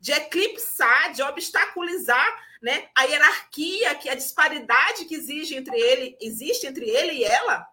De eclipsar, de obstaculizar né, a hierarquia, que a disparidade que existe entre ele, existe entre ele e ela?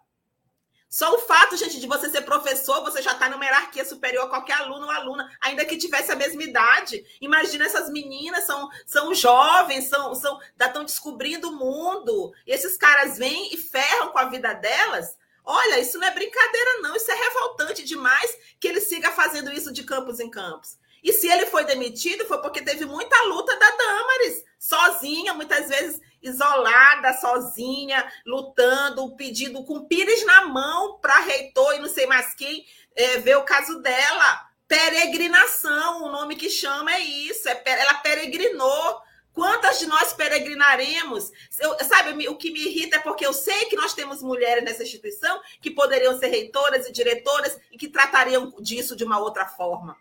Só o fato, gente, de você ser professor, você já está numa hierarquia superior a qualquer aluno ou aluna, ainda que tivesse a mesma idade. Imagina essas meninas, são, são jovens, são, são, estão descobrindo o mundo. E esses caras vêm e ferram com a vida delas. Olha, isso não é brincadeira, não. Isso é revoltante demais que ele siga fazendo isso de campos em campos. E se ele foi demitido, foi porque teve muita luta da Damares, sozinha, muitas vezes isolada, sozinha, lutando, pedindo com pires na mão para reitor e não sei mais quem é, ver o caso dela. Peregrinação, o nome que chama é isso, é, ela peregrinou. Quantas de nós peregrinaremos? Eu, sabe, o que me irrita é porque eu sei que nós temos mulheres nessa instituição que poderiam ser reitoras e diretoras e que tratariam disso de uma outra forma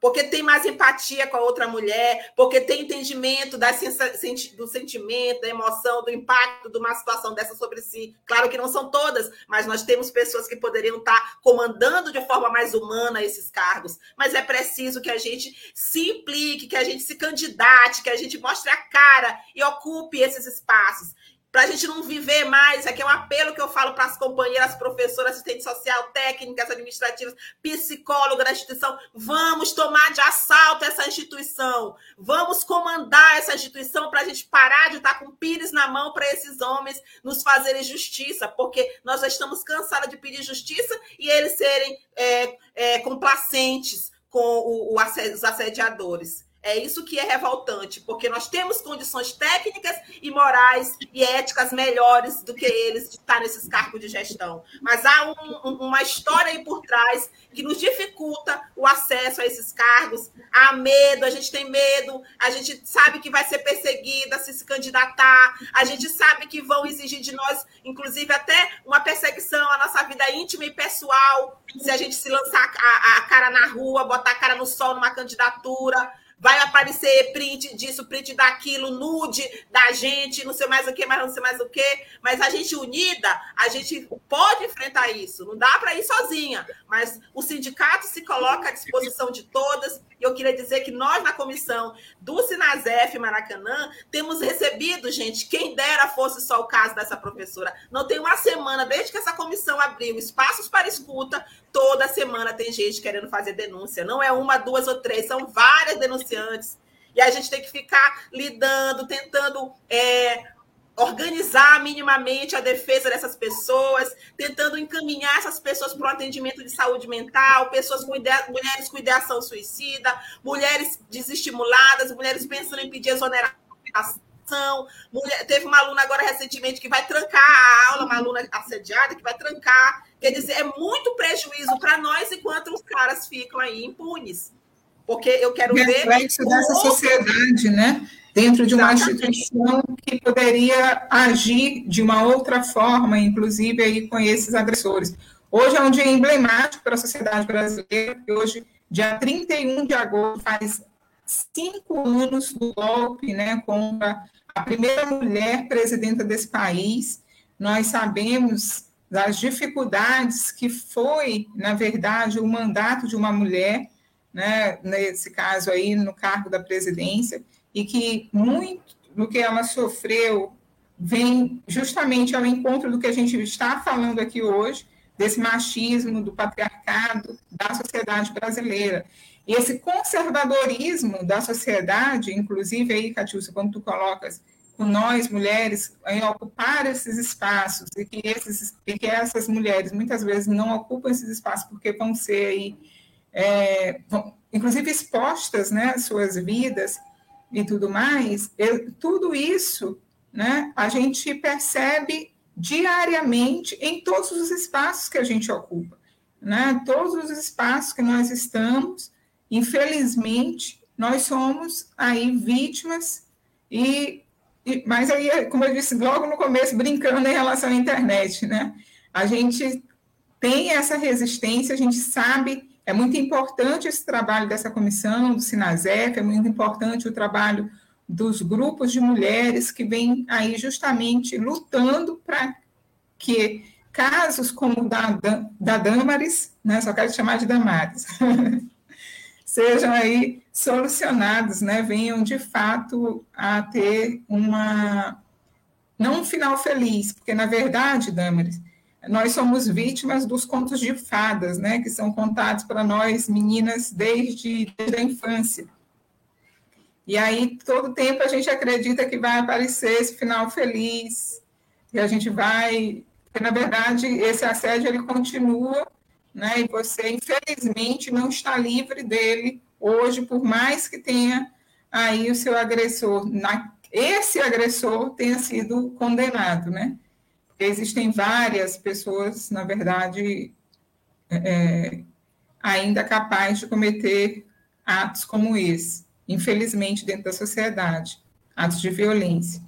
porque tem mais empatia com a outra mulher, porque tem entendimento da do sentimento, da emoção, do impacto de uma situação dessa sobre si. Claro que não são todas, mas nós temos pessoas que poderiam estar comandando de forma mais humana esses cargos. Mas é preciso que a gente se implique, que a gente se candidate, que a gente mostre a cara e ocupe esses espaços para a gente não viver mais. Aqui é um apelo que eu falo para as companheiras, professoras, assistentes social, técnicas administrativas, psicólogas da instituição. Vamos tomar de assalto essa instituição. Vamos comandar essa instituição para a gente parar de estar com pires na mão para esses homens nos fazerem justiça, porque nós já estamos cansados de pedir justiça e eles serem é, é, complacentes com o, o, os assediadores. É isso que é revoltante, porque nós temos condições técnicas e morais e éticas melhores do que eles de estar nesses cargos de gestão. Mas há um, um, uma história aí por trás que nos dificulta o acesso a esses cargos. Há medo, a gente tem medo, a gente sabe que vai ser perseguida se se candidatar, a gente sabe que vão exigir de nós, inclusive, até uma perseguição à nossa vida íntima e pessoal, se a gente se lançar a, a cara na rua, botar a cara no sol numa candidatura vai aparecer print disso, print daquilo, nude da gente, não sei mais o que, mas não sei mais o que. Mas a gente unida, a gente pode enfrentar isso. Não dá para ir sozinha, mas o sindicato se coloca à disposição de todas. E eu queria dizer que nós, na comissão do Sinazef Maracanã, temos recebido, gente, quem dera fosse só o caso dessa professora. Não tem uma semana, desde que essa comissão abriu espaços para escuta, toda semana tem gente querendo fazer denúncia. Não é uma, duas ou três, são várias denunciantes. E a gente tem que ficar lidando, tentando é, organizar minimamente a defesa dessas pessoas, tentando encaminhar essas pessoas para o atendimento de saúde mental, pessoas com ideia, mulheres com ideação suicida, mulheres desestimuladas, mulheres pensando em pedir exoneração. Mulher, teve uma aluna agora recentemente que vai trancar a aula, uma aluna assediada que vai trancar. Quer dizer, é muito prejuízo para nós enquanto os caras ficam aí impunes. Porque eu quero Reflexo ver. Reflexo dessa sociedade, né? Dentro de uma instituição que poderia agir de uma outra forma, inclusive aí com esses agressores. Hoje é um dia emblemático para a sociedade brasileira, porque hoje, dia 31 de agosto, faz cinco anos do golpe né, contra a primeira mulher presidenta desse país. Nós sabemos das dificuldades que foi, na verdade, o mandato de uma mulher, né, nesse caso aí, no cargo da presidência, e que muito do que ela sofreu vem justamente ao encontro do que a gente está falando aqui hoje, desse machismo, do patriarcado, da sociedade brasileira. E esse conservadorismo da sociedade, inclusive aí, Catiúcia, quando tu colocas com nós, mulheres, em ocupar esses espaços, e que, esses, e que essas mulheres muitas vezes não ocupam esses espaços porque vão ser aí, é, vão, inclusive expostas, né, suas vidas, e tudo mais, eu, tudo isso né, a gente percebe diariamente em todos os espaços que a gente ocupa. Né? Todos os espaços que nós estamos, infelizmente, nós somos aí vítimas e, e, mas aí, como eu disse logo no começo, brincando em relação à internet, né? A gente tem essa resistência, a gente sabe é muito importante esse trabalho dessa comissão, do Sinazef, é muito importante o trabalho dos grupos de mulheres que vêm aí justamente lutando para que casos como o da, da Damares, né, só quero chamar de Damares, sejam aí solucionados, né, venham de fato a ter uma, não um final feliz, porque na verdade, Damares, nós somos vítimas dos contos de fadas, né, que são contados para nós meninas desde, desde a infância. E aí, todo tempo, a gente acredita que vai aparecer esse final feliz, e a gente vai. Porque, na verdade, esse assédio ele continua, né, e você, infelizmente, não está livre dele hoje, por mais que tenha aí o seu agressor, na, esse agressor tenha sido condenado, né? Existem várias pessoas, na verdade, é, ainda capazes de cometer atos como esse, infelizmente, dentro da sociedade, atos de violência.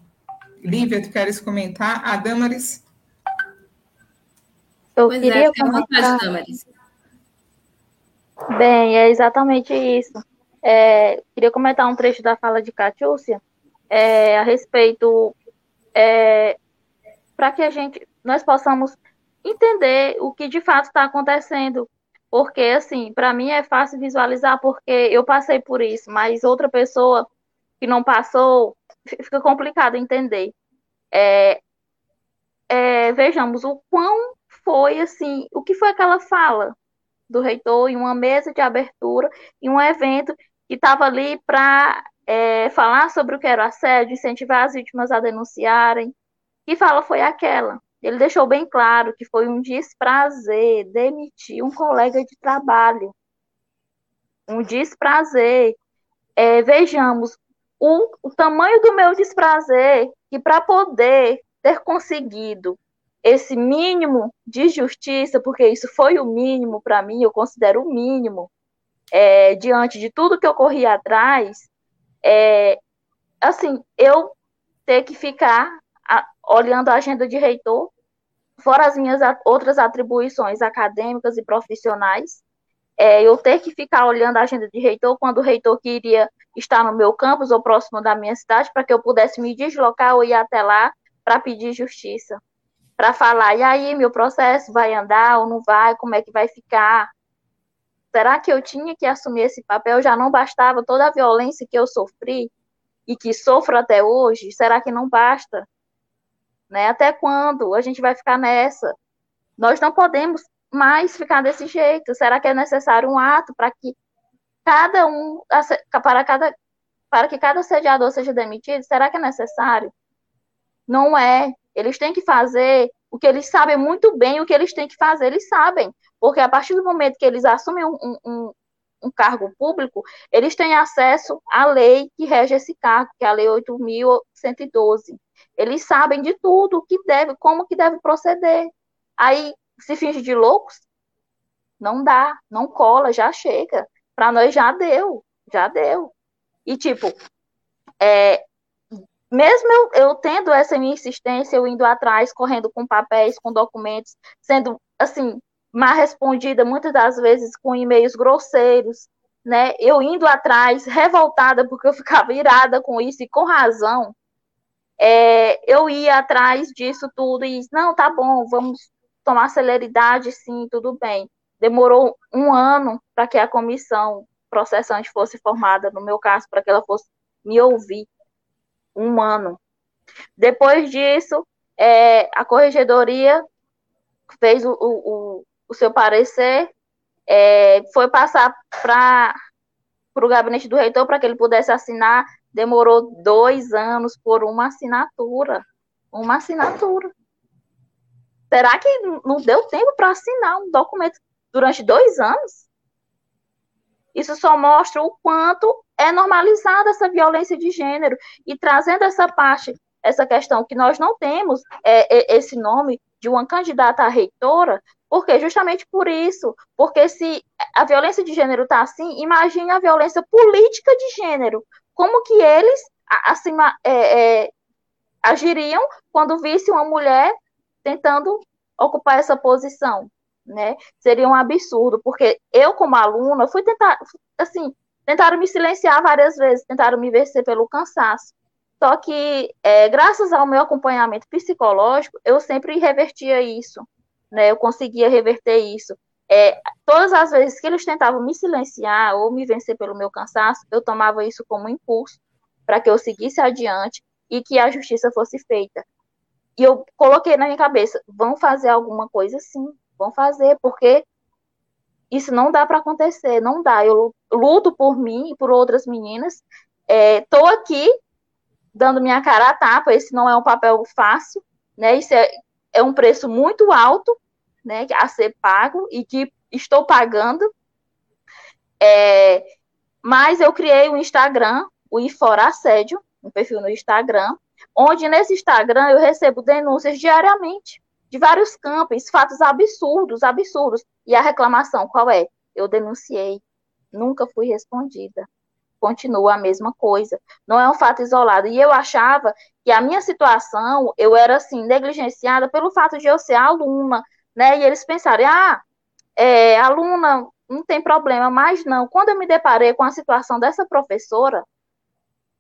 Lívia, tu queres comentar? A Damaris? Eu pois é, queria é, comentar... Damaris. Bem, é exatamente isso. É, queria comentar um trecho da fala de Catiúcia é, a respeito é, para que a gente nós possamos entender o que de fato está acontecendo. Porque, assim, para mim é fácil visualizar, porque eu passei por isso, mas outra pessoa que não passou, fica complicado entender. É, é, vejamos o quão foi, assim, o que foi aquela fala do reitor em uma mesa de abertura, em um evento que estava ali para é, falar sobre o que era assédio, incentivar as vítimas a denunciarem, que fala foi aquela? Ele deixou bem claro que foi um desprazer demitir um colega de trabalho. Um desprazer é, vejamos o, o tamanho do meu desprazer que para poder ter conseguido esse mínimo de justiça, porque isso foi o mínimo para mim, eu considero o mínimo, é, diante de tudo que eu corri atrás, é, assim, eu ter que ficar olhando a agenda de reitor, fora as minhas outras atribuições acadêmicas e profissionais, é, eu ter que ficar olhando a agenda de reitor quando o reitor queria estar no meu campus ou próximo da minha cidade, para que eu pudesse me deslocar ou ir até lá para pedir justiça, para falar, e aí, meu processo vai andar ou não vai, como é que vai ficar? Será que eu tinha que assumir esse papel? Já não bastava toda a violência que eu sofri e que sofro até hoje? Será que não basta? Né? Até quando a gente vai ficar nessa? Nós não podemos mais ficar desse jeito. Será que é necessário um ato para que cada um, para cada, para que cada sediador seja demitido? Será que é necessário? Não é. Eles têm que fazer o que eles sabem muito bem, o que eles têm que fazer, eles sabem. Porque a partir do momento que eles assumem um, um, um cargo público, eles têm acesso à lei que rege esse cargo, que é a Lei 8.112. Eles sabem de tudo, o que deve, como que deve proceder. Aí se finge de loucos? Não dá, não cola, já chega. Para nós já deu, já deu. E tipo, é, mesmo eu, eu, tendo essa minha insistência, eu indo atrás, correndo com papéis, com documentos, sendo assim, mal respondida muitas das vezes com e-mails grosseiros, né? Eu indo atrás, revoltada porque eu ficava irada com isso e com razão. É, eu ia atrás disso tudo e não, tá bom, vamos tomar celeridade, sim, tudo bem. Demorou um ano para que a comissão processante fosse formada, no meu caso, para que ela fosse me ouvir. Um ano. Depois disso, é, a corregedoria fez o, o, o seu parecer, é, foi passar para o gabinete do reitor para que ele pudesse assinar. Demorou dois anos por uma assinatura. Uma assinatura. Será que não deu tempo para assinar um documento durante dois anos? Isso só mostra o quanto é normalizada essa violência de gênero e trazendo essa parte, essa questão que nós não temos é, é, esse nome de uma candidata à reitora, porque justamente por isso, porque se a violência de gênero está assim, imagine a violência política de gênero, como que eles é, é, agiriam quando visse uma mulher tentando ocupar essa posição, né? Seria um absurdo, porque eu, como aluna, fui tentar, assim, tentaram me silenciar várias vezes, tentaram me vencer pelo cansaço. Só que, é, graças ao meu acompanhamento psicológico, eu sempre revertia isso, né? Eu conseguia reverter isso. É, todas as vezes que eles tentavam me silenciar ou me vencer pelo meu cansaço, eu tomava isso como impulso para que eu seguisse adiante e que a justiça fosse feita. E eu coloquei na minha cabeça, vão fazer alguma coisa sim, vão fazer, porque isso não dá para acontecer, não dá. Eu luto por mim e por outras meninas. Estou é, aqui dando minha cara a tapa. Esse não é um papel fácil, né? Isso é, é um preço muito alto, né? A ser pago e que estou pagando. É, mas eu criei um Instagram, o Ifora Assédio, um perfil no Instagram, onde nesse Instagram eu recebo denúncias diariamente de vários campos, fatos absurdos, absurdos. E a reclamação qual é? Eu denunciei, nunca fui respondida. Continua a mesma coisa. Não é um fato isolado. E eu achava que a minha situação, eu era assim, negligenciada pelo fato de eu ser aluna, né? E eles pensarem, ah, é, aluna não tem problema, mas não. Quando eu me deparei com a situação dessa professora,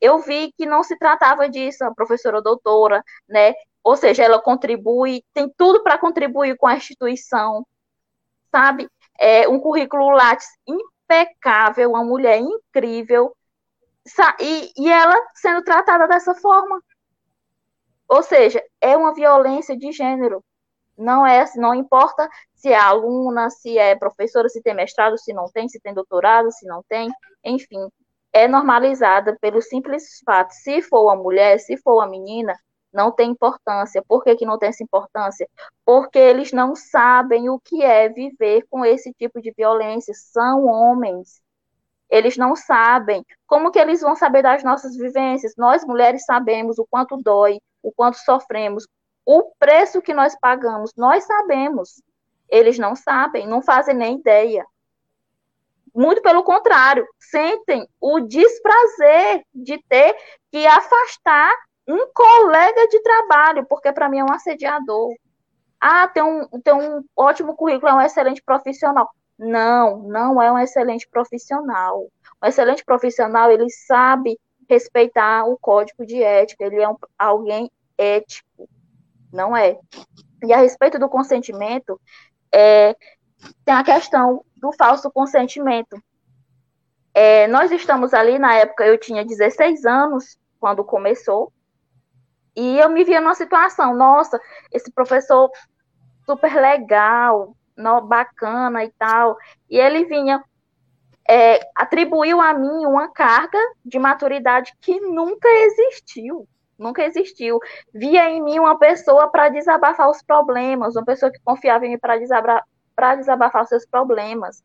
eu vi que não se tratava disso, a professora doutora, né? Ou seja, ela contribui, tem tudo para contribuir com a instituição, sabe? É um currículo Lattes impecável, uma mulher incrível, e, e ela sendo tratada dessa forma. Ou seja, é uma violência de gênero. Não é, não importa se é aluna, se é professora, se tem mestrado, se não tem, se tem doutorado, se não tem, enfim, é normalizada pelo simples fato, se for uma mulher, se for uma menina, não tem importância. Por que, que não tem essa importância? Porque eles não sabem o que é viver com esse tipo de violência. São homens. Eles não sabem. Como que eles vão saber das nossas vivências? Nós, mulheres, sabemos o quanto dói, o quanto sofremos, o preço que nós pagamos. Nós sabemos. Eles não sabem, não fazem nem ideia. Muito pelo contrário, sentem o desprazer de ter que afastar um colega de trabalho, porque para mim é um assediador. Ah, tem um, tem um ótimo currículo, é um excelente profissional. Não, não é um excelente profissional. Um excelente profissional, ele sabe respeitar o código de ética, ele é um, alguém ético, não é? E a respeito do consentimento, é, tem a questão do falso consentimento. É, nós estamos ali, na época eu tinha 16 anos, quando começou, e eu me via numa situação, nossa, esse professor super legal, no, bacana e tal, e ele vinha, é, atribuiu a mim uma carga de maturidade que nunca existiu, nunca existiu. Via em mim uma pessoa para desabafar os problemas, uma pessoa que confiava em mim para desabafar, desabafar os seus problemas.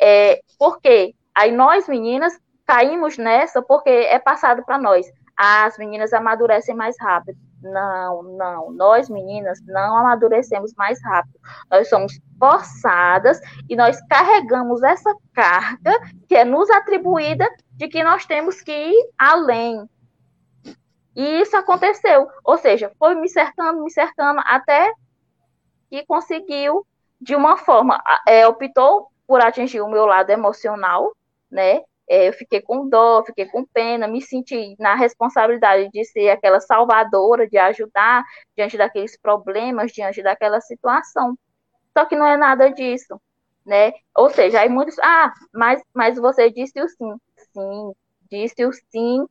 É, por quê? Aí nós, meninas, caímos nessa porque é passado para nós. As meninas amadurecem mais rápido. Não, não. Nós, meninas, não amadurecemos mais rápido. Nós somos forçadas e nós carregamos essa carga que é nos atribuída de que nós temos que ir além. E isso aconteceu. Ou seja, foi me cercando, me cercando, até que conseguiu, de uma forma, é, optou por atingir o meu lado emocional, né? É, eu fiquei com dó, fiquei com pena, me senti na responsabilidade de ser aquela salvadora, de ajudar diante daqueles problemas, diante daquela situação. Só que não é nada disso, né? Ou seja, aí muitos, ah, mas, mas você disse o sim. Sim, disse o sim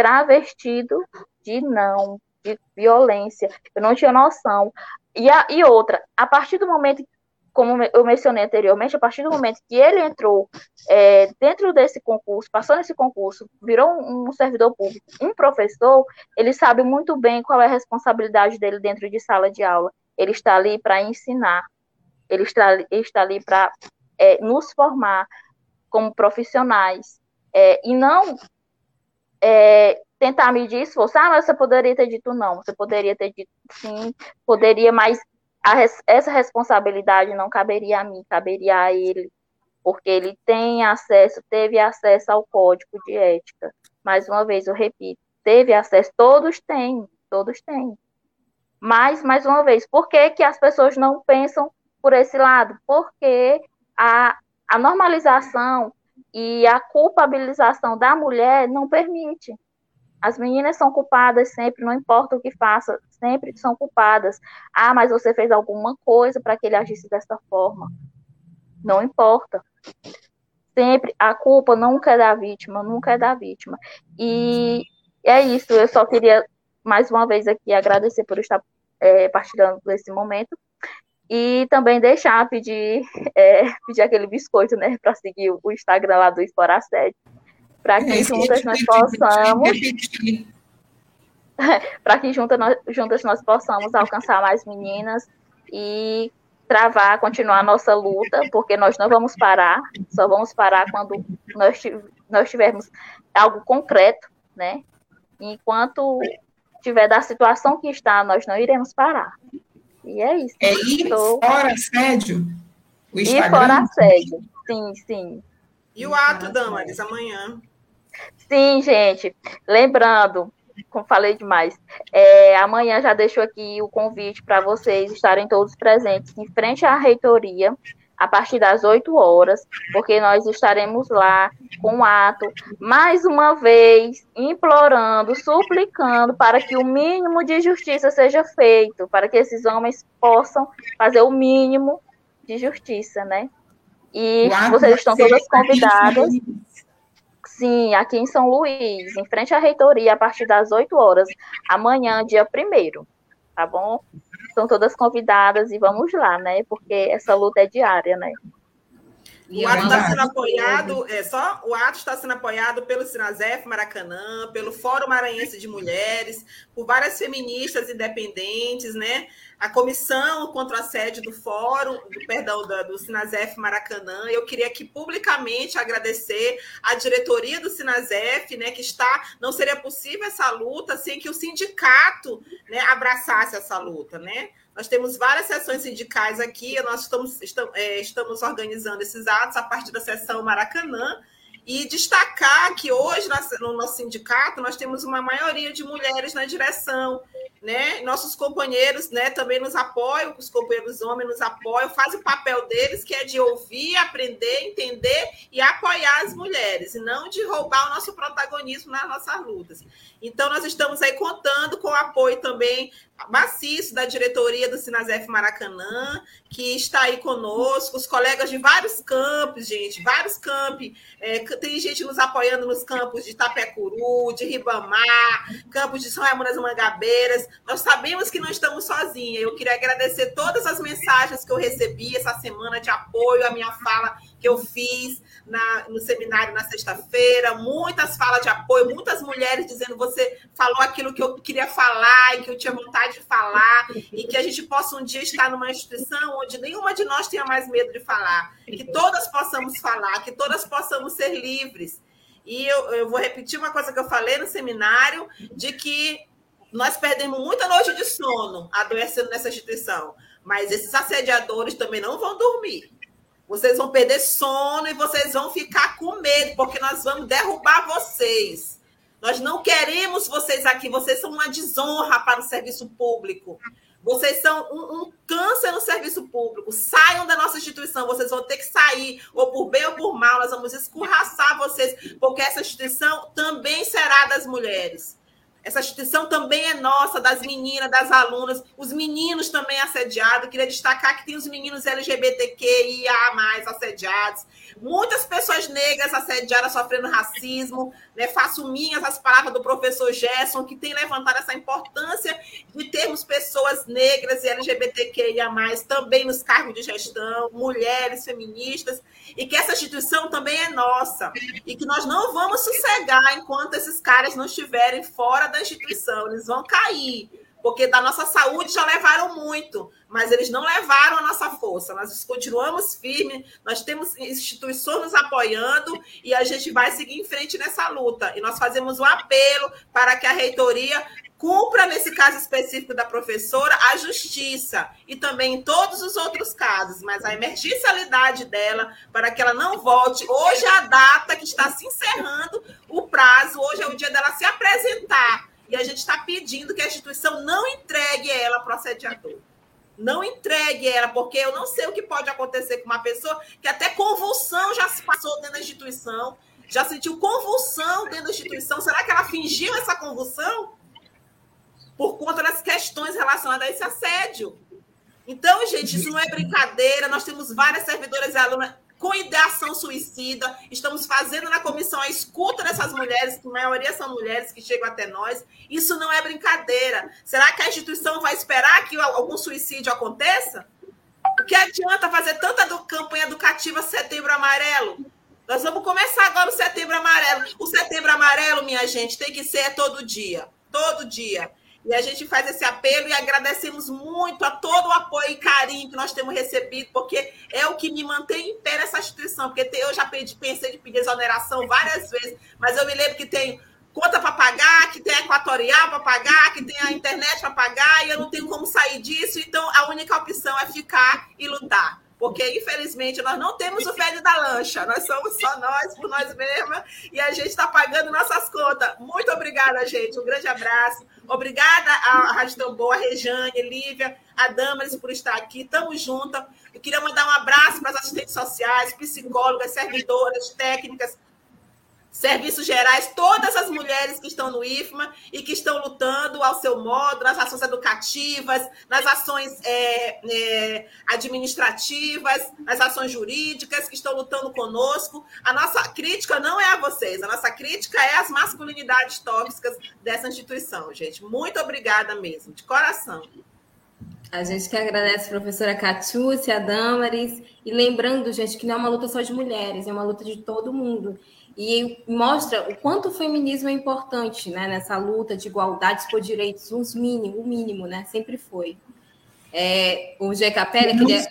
travestido de não, de violência. Eu não tinha noção. E, a, e outra, a partir do momento como eu mencionei anteriormente, a partir do momento que ele entrou é, dentro desse concurso, passou nesse concurso, virou um, um, servidor público, um professor, ele sabe muito bem qual é a responsabilidade dele dentro de sala de aula. Ele está ali para ensinar, ele está, ele está ali para é, nos formar como profissionais, é, e não é, tentar medir esforço. Ah, mas você poderia ter dito não, você poderia ter dito sim, poderia, mas essa responsabilidade não caberia a mim, caberia a ele, porque ele tem acesso, teve acesso ao código de ética. Mais uma vez, eu repito, teve acesso, todos têm, todos têm. Mas, mais uma vez, por que, que as pessoas não pensam por esse lado? Porque a, a normalização e a culpabilização da mulher não permite. As meninas são culpadas sempre, não importa o que faça, sempre são culpadas. Ah, mas você fez alguma coisa para que ele agisse dessa forma. Não importa. Sempre a culpa nunca é da vítima, nunca é da vítima. E é isso, eu só queria mais uma vez aqui agradecer por estar é, partilhando desse momento. E também deixar pedir, é, pedir aquele biscoito, né, para seguir o Instagram lá do Espora 7 para que é, juntas nós possamos para que juntas nós, juntas nós possamos alcançar mais meninas e travar, continuar a nossa luta, porque nós não vamos parar, só vamos parar quando nós, nós tivermos algo concreto, né? Enquanto tiver da situação que está, nós não iremos parar. E é isso. É ir Estou... fora assédio? O ir fora assédio, sim, sim. E o ato, Damaris, amanhã? Sim, gente. Lembrando, como falei demais, é, amanhã já deixo aqui o convite para vocês estarem todos presentes em frente à reitoria, a partir das 8 horas, porque nós estaremos lá com o ato, mais uma vez, implorando, suplicando para que o mínimo de justiça seja feito, para que esses homens possam fazer o mínimo de justiça, né? E vocês estão todas convidadas. Sim, aqui em São Luís, em frente à reitoria, a partir das 8 horas, amanhã, dia 1 tá bom? Estão todas convidadas e vamos lá, né? Porque essa luta é diária, né? O ato está sendo apoiado, é só o ato está sendo apoiado pelo Sinazef Maracanã, pelo Fórum Maranhense de Mulheres, por várias feministas independentes, né? A comissão contra o assédio do Fórum, do, perdão, do, do Sinazef Maracanã. Eu queria aqui publicamente agradecer à diretoria do Sinazef, né, que está. Não seria possível essa luta sem que o sindicato né, abraçasse essa luta, né? Nós temos várias sessões sindicais aqui, nós estamos, estamos, é, estamos organizando esses atos a partir da sessão Maracanã, e destacar que hoje no nosso sindicato nós temos uma maioria de mulheres na direção, né? Nossos companheiros, né, também nos apoiam, os companheiros homens nos apoiam, fazem o papel deles que é de ouvir, aprender, entender e apoiar as mulheres, e não de roubar o nosso protagonismo nas nossas lutas. Então nós estamos aí contando com o apoio também maciço da diretoria do Sinazef Maracanã, que está aí conosco, os colegas de vários campos, gente, vários campos. É, tem gente nos apoiando nos campos de Itapecuru, de Ribamar, campos de São Raimundo das Mangabeiras. Nós sabemos que não estamos sozinhas. Eu queria agradecer todas as mensagens que eu recebi essa semana de apoio à minha fala que eu fiz na, no seminário na sexta-feira, muitas falas de apoio, muitas mulheres dizendo você falou aquilo que eu queria falar e que eu tinha vontade de falar, e que a gente possa um dia estar numa instituição onde nenhuma de nós tenha mais medo de falar, que todas possamos falar, que todas possamos ser livres. E eu, eu vou repetir uma coisa que eu falei no seminário, de que nós perdemos muita noite de sono adoecendo nessa instituição, mas esses assediadores também não vão dormir. Vocês vão perder sono e vocês vão ficar com medo, porque nós vamos derrubar vocês. Nós não queremos vocês aqui, vocês são uma desonra para o serviço público. Vocês são um, um, câncer no serviço público. Saiam da nossa instituição. Vocês vão ter que sair, ou por bem ou por mal. Nós vamos escorraçar vocês, porque essa instituição também será das mulheres. Essa instituição também é nossa, das meninas, das alunas, os meninos também assediados. Queria destacar que tem os meninos LGBTQIA assediados, muitas pessoas negras assediadas, sofrendo racismo. Né? Faço minhas as palavras do professor Gerson, que tem levantado essa importância de termos pessoas negras e LGBTQIA também nos cargos de gestão, mulheres feministas, e que essa instituição também é nossa, e que nós não vamos sossegar enquanto esses caras não estiverem fora da instituição, eles vão cair, porque da nossa saúde já levaram muito, mas eles não levaram a nossa força. Nós continuamos firmes, nós temos instituições nos apoiando e a gente vai seguir em frente nessa luta. E nós fazemos um apelo para que a reitoria cumpra, nesse caso específico da professora, a justiça e também em todos os outros casos, mas a emergencialidade dela para que ela não volte. Hoje é a data que está se encerrando o prazo, hoje é o dia dela se apresentar. E a gente está pedindo que a instituição não entregue ela para o assediador. Não entregue ela, porque eu não sei o que pode acontecer com uma pessoa que até convulsão já se passou dentro da instituição, já sentiu convulsão dentro da instituição. Será que ela fingiu essa convulsão? por conta das questões relacionadas a esse assédio. Então, gente, isso não é brincadeira. Nós temos várias servidoras e alunas com ideação suicida. Estamos fazendo na comissão a escuta dessas mulheres, que a maioria são mulheres que chegam até nós. Isso não é brincadeira. Será que a instituição vai esperar que algum suicídio aconteça? O que adianta fazer tanta campanha educativa Setembro Amarelo? Nós vamos começar agora o Setembro Amarelo. O Setembro Amarelo, minha gente, tem que ser todo dia. Todo dia. E a gente faz esse apelo e agradecemos muito a todo o apoio e carinho que nós temos recebido, porque é o que me mantém em pé nessa instituição. Porque eu já pensei de pedir exoneração várias vezes, mas eu me lembro que tem conta para pagar, que tem a equatorial para pagar, que tem a internet para pagar, e eu não tenho como sair disso. Então, a única opção é ficar e lutar porque infelizmente nós não temos o pé da lancha, nós somos só nós por nós mesmas e a gente está pagando nossas contas. Muito obrigada, gente. Um grande abraço. Obrigada à Rádio Tambor, a Rejane, Lívia, a Damaris por estar aqui. Tamo junto. Eu queria mandar um abraço para as assistentes sociais, psicólogas, servidoras, técnicas, serviços gerais, todas as mulheres que estão no IFMA e que estão lutando ao seu modo, nas ações educativas, nas ações é, é, administrativas, nas ações jurídicas, que estão lutando conosco. A nossa crítica não é a vocês, a nossa crítica é as masculinidades tóxicas dessa instituição, gente. Muito obrigada mesmo, de coração. A gente que agradece a professora Catiúcia, a Damaris, e lembrando, gente, que não é uma luta só de mulheres, é uma luta de todo mundo e mostra o quanto o feminismo é importante né, nessa luta de igualdade por direitos, uns mínimo, o mínimo, né? Sempre foi. É, o G. Capelli, que é...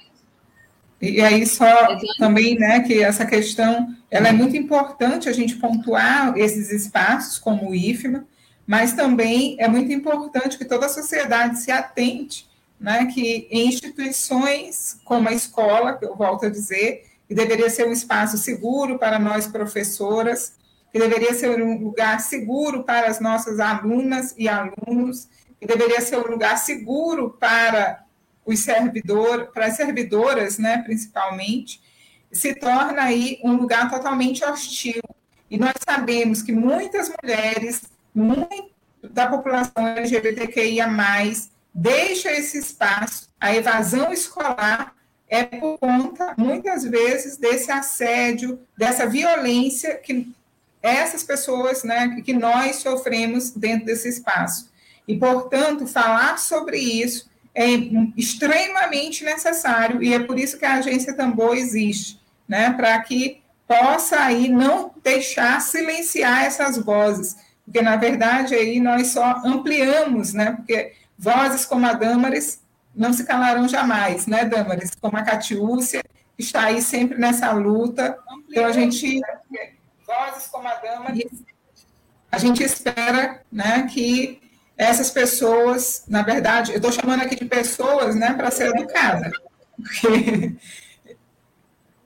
E aí só também, né, que essa questão, ela é muito importante a gente pontuar esses espaços como o IFMA, mas também é muito importante que toda a sociedade se atente, né, que em instituições como a escola, que eu volto a dizer, que deveria ser um espaço seguro para nós professoras, que deveria ser um lugar seguro para as nossas alunas e alunos, que deveria ser um lugar seguro para os servidores, para as servidoras, né, principalmente, se torna aí um lugar totalmente hostil. E nós sabemos que muitas mulheres muito da população LGBTQIA+, deixa esse espaço, a evasão escolar é por conta, muitas vezes, desse assédio, dessa violência que essas pessoas, né, que nós sofremos dentro desse espaço. E, portanto, falar sobre isso é extremamente necessário, e é por isso que a agência Tambor existe, né, para que possa aí não deixar silenciar essas vozes, porque na verdade aí nós só ampliamos, né? Porque vozes como a Damaris não se calarão jamais, né, Damaris? Como a Catiúcia, está aí sempre nessa luta. Então a gente vozes como a Damaris, a gente espera, né, que essas pessoas, na verdade, eu estou chamando aqui de pessoas, né, para ser educada, porque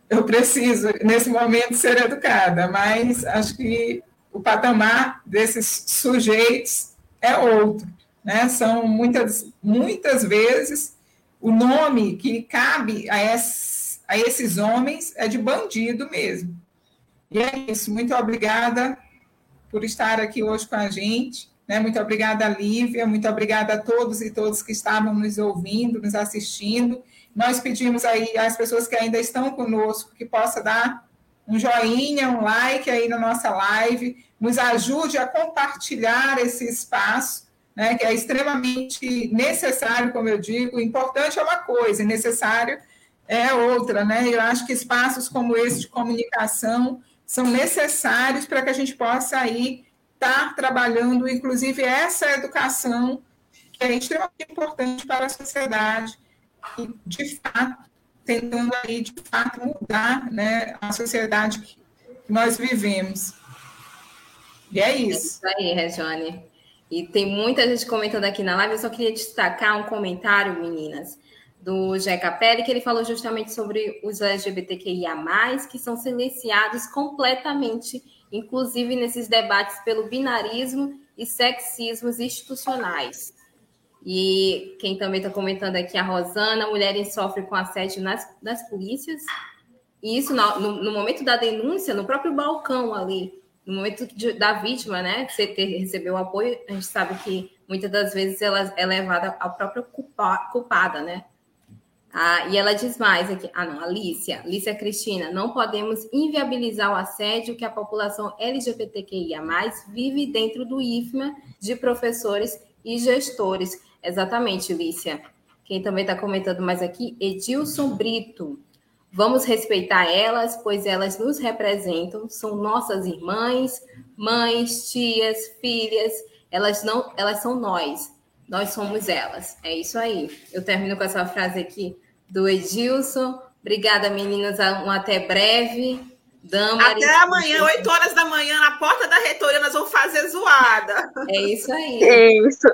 eu preciso, nesse momento, ser educada, mas acho que o patamar desses sujeitos é outro. Né? São muitas, muitas vezes o nome que cabe a, esses, a esses homens é de bandido mesmo. E é isso. Muito obrigada por estar aqui hoje com a gente. Né? Muito obrigada, Lívia. Muito obrigada a todos e todas que estavam nos ouvindo, nos assistindo. Nós pedimos aí às pessoas que ainda estão conosco que possa dar um joinha, um like aí na nossa live, nos ajude a compartilhar esse espaço, né, que é extremamente necessário, como eu digo, importante é uma coisa, necessário é outra, né? Eu acho que espaços como esse de comunicação são necessários para que a gente possa aí estar trabalhando, inclusive, essa educação que é extremamente importante para a sociedade e, de fato, tentando aí, de fato, mudar né, a sociedade que nós vivemos. E é isso. É isso aí, Regiane. E tem muita gente comentando aqui na live. Eu só queria destacar um comentário, meninas, do Jeca Pérez, que ele falou justamente sobre os LGBTQIA, que são silenciados completamente, inclusive nesses debates pelo binarismo e sexismos institucionais. E quem também está comentando aqui, a Rosana, mulheres sofrem com assédio nas, nas polícias. E isso, no, no, momento da denúncia, no próprio balcão ali, no momento de, da vítima, né, você ter, recebeu apoio, a gente sabe que muitas das vezes ela é levada à própria culpa, culpada, né? Ah, e ela diz mais aqui, ah não, Alicia, Alicia Cristina, não podemos inviabilizar o assédio que a população LGBTQIA+, vive dentro do IFMA de professores e gestores. Exatamente, Lícia. Quem também está comentando mais aqui, Edilson Brito. Vamos respeitar elas, pois elas nos representam, são nossas irmãs, mães, tias, filhas. Elas não, elas são nós. Nós somos elas. É isso aí. Eu termino com essa frase aqui do Edilson. Obrigada, meninas. Um até breve. Damaris, Até amanhã, 8 horas da manhã, na porta da reitoria, nós vamos fazer zoada. É isso aí. É isso.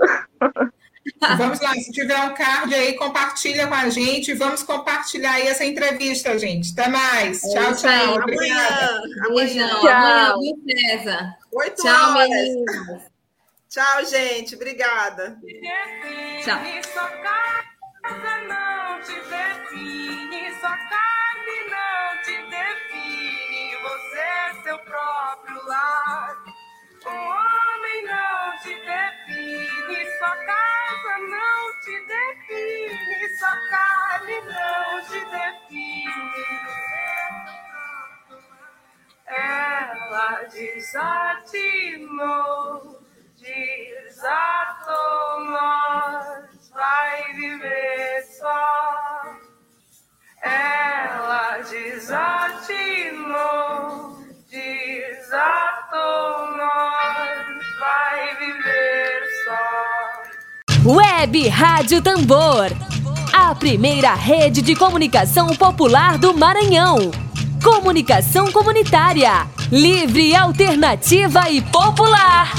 Vamos lá, se tiver um card aí, compartilha com a gente. Vamos compartilhar aí essa entrevista, gente. Até mais. É tchau, tchau. Aí. Obrigada. Amanhã. Tchau. Amanhã, César. Oito tchau, horas. Meninas. Tchau, gente. Obrigada. Tchau. Você é seu próprio lar. Um homem não te define, sua casa não te define, sua carne não te define. Ela desatinou, desatou nós, vai viver só. Ela desatinou desatou nós, viver só. Web Rádio Tambor. a primeira rede de comunicação popular do Maranhão. Comunicação comunitária, livre, alternativa e popular.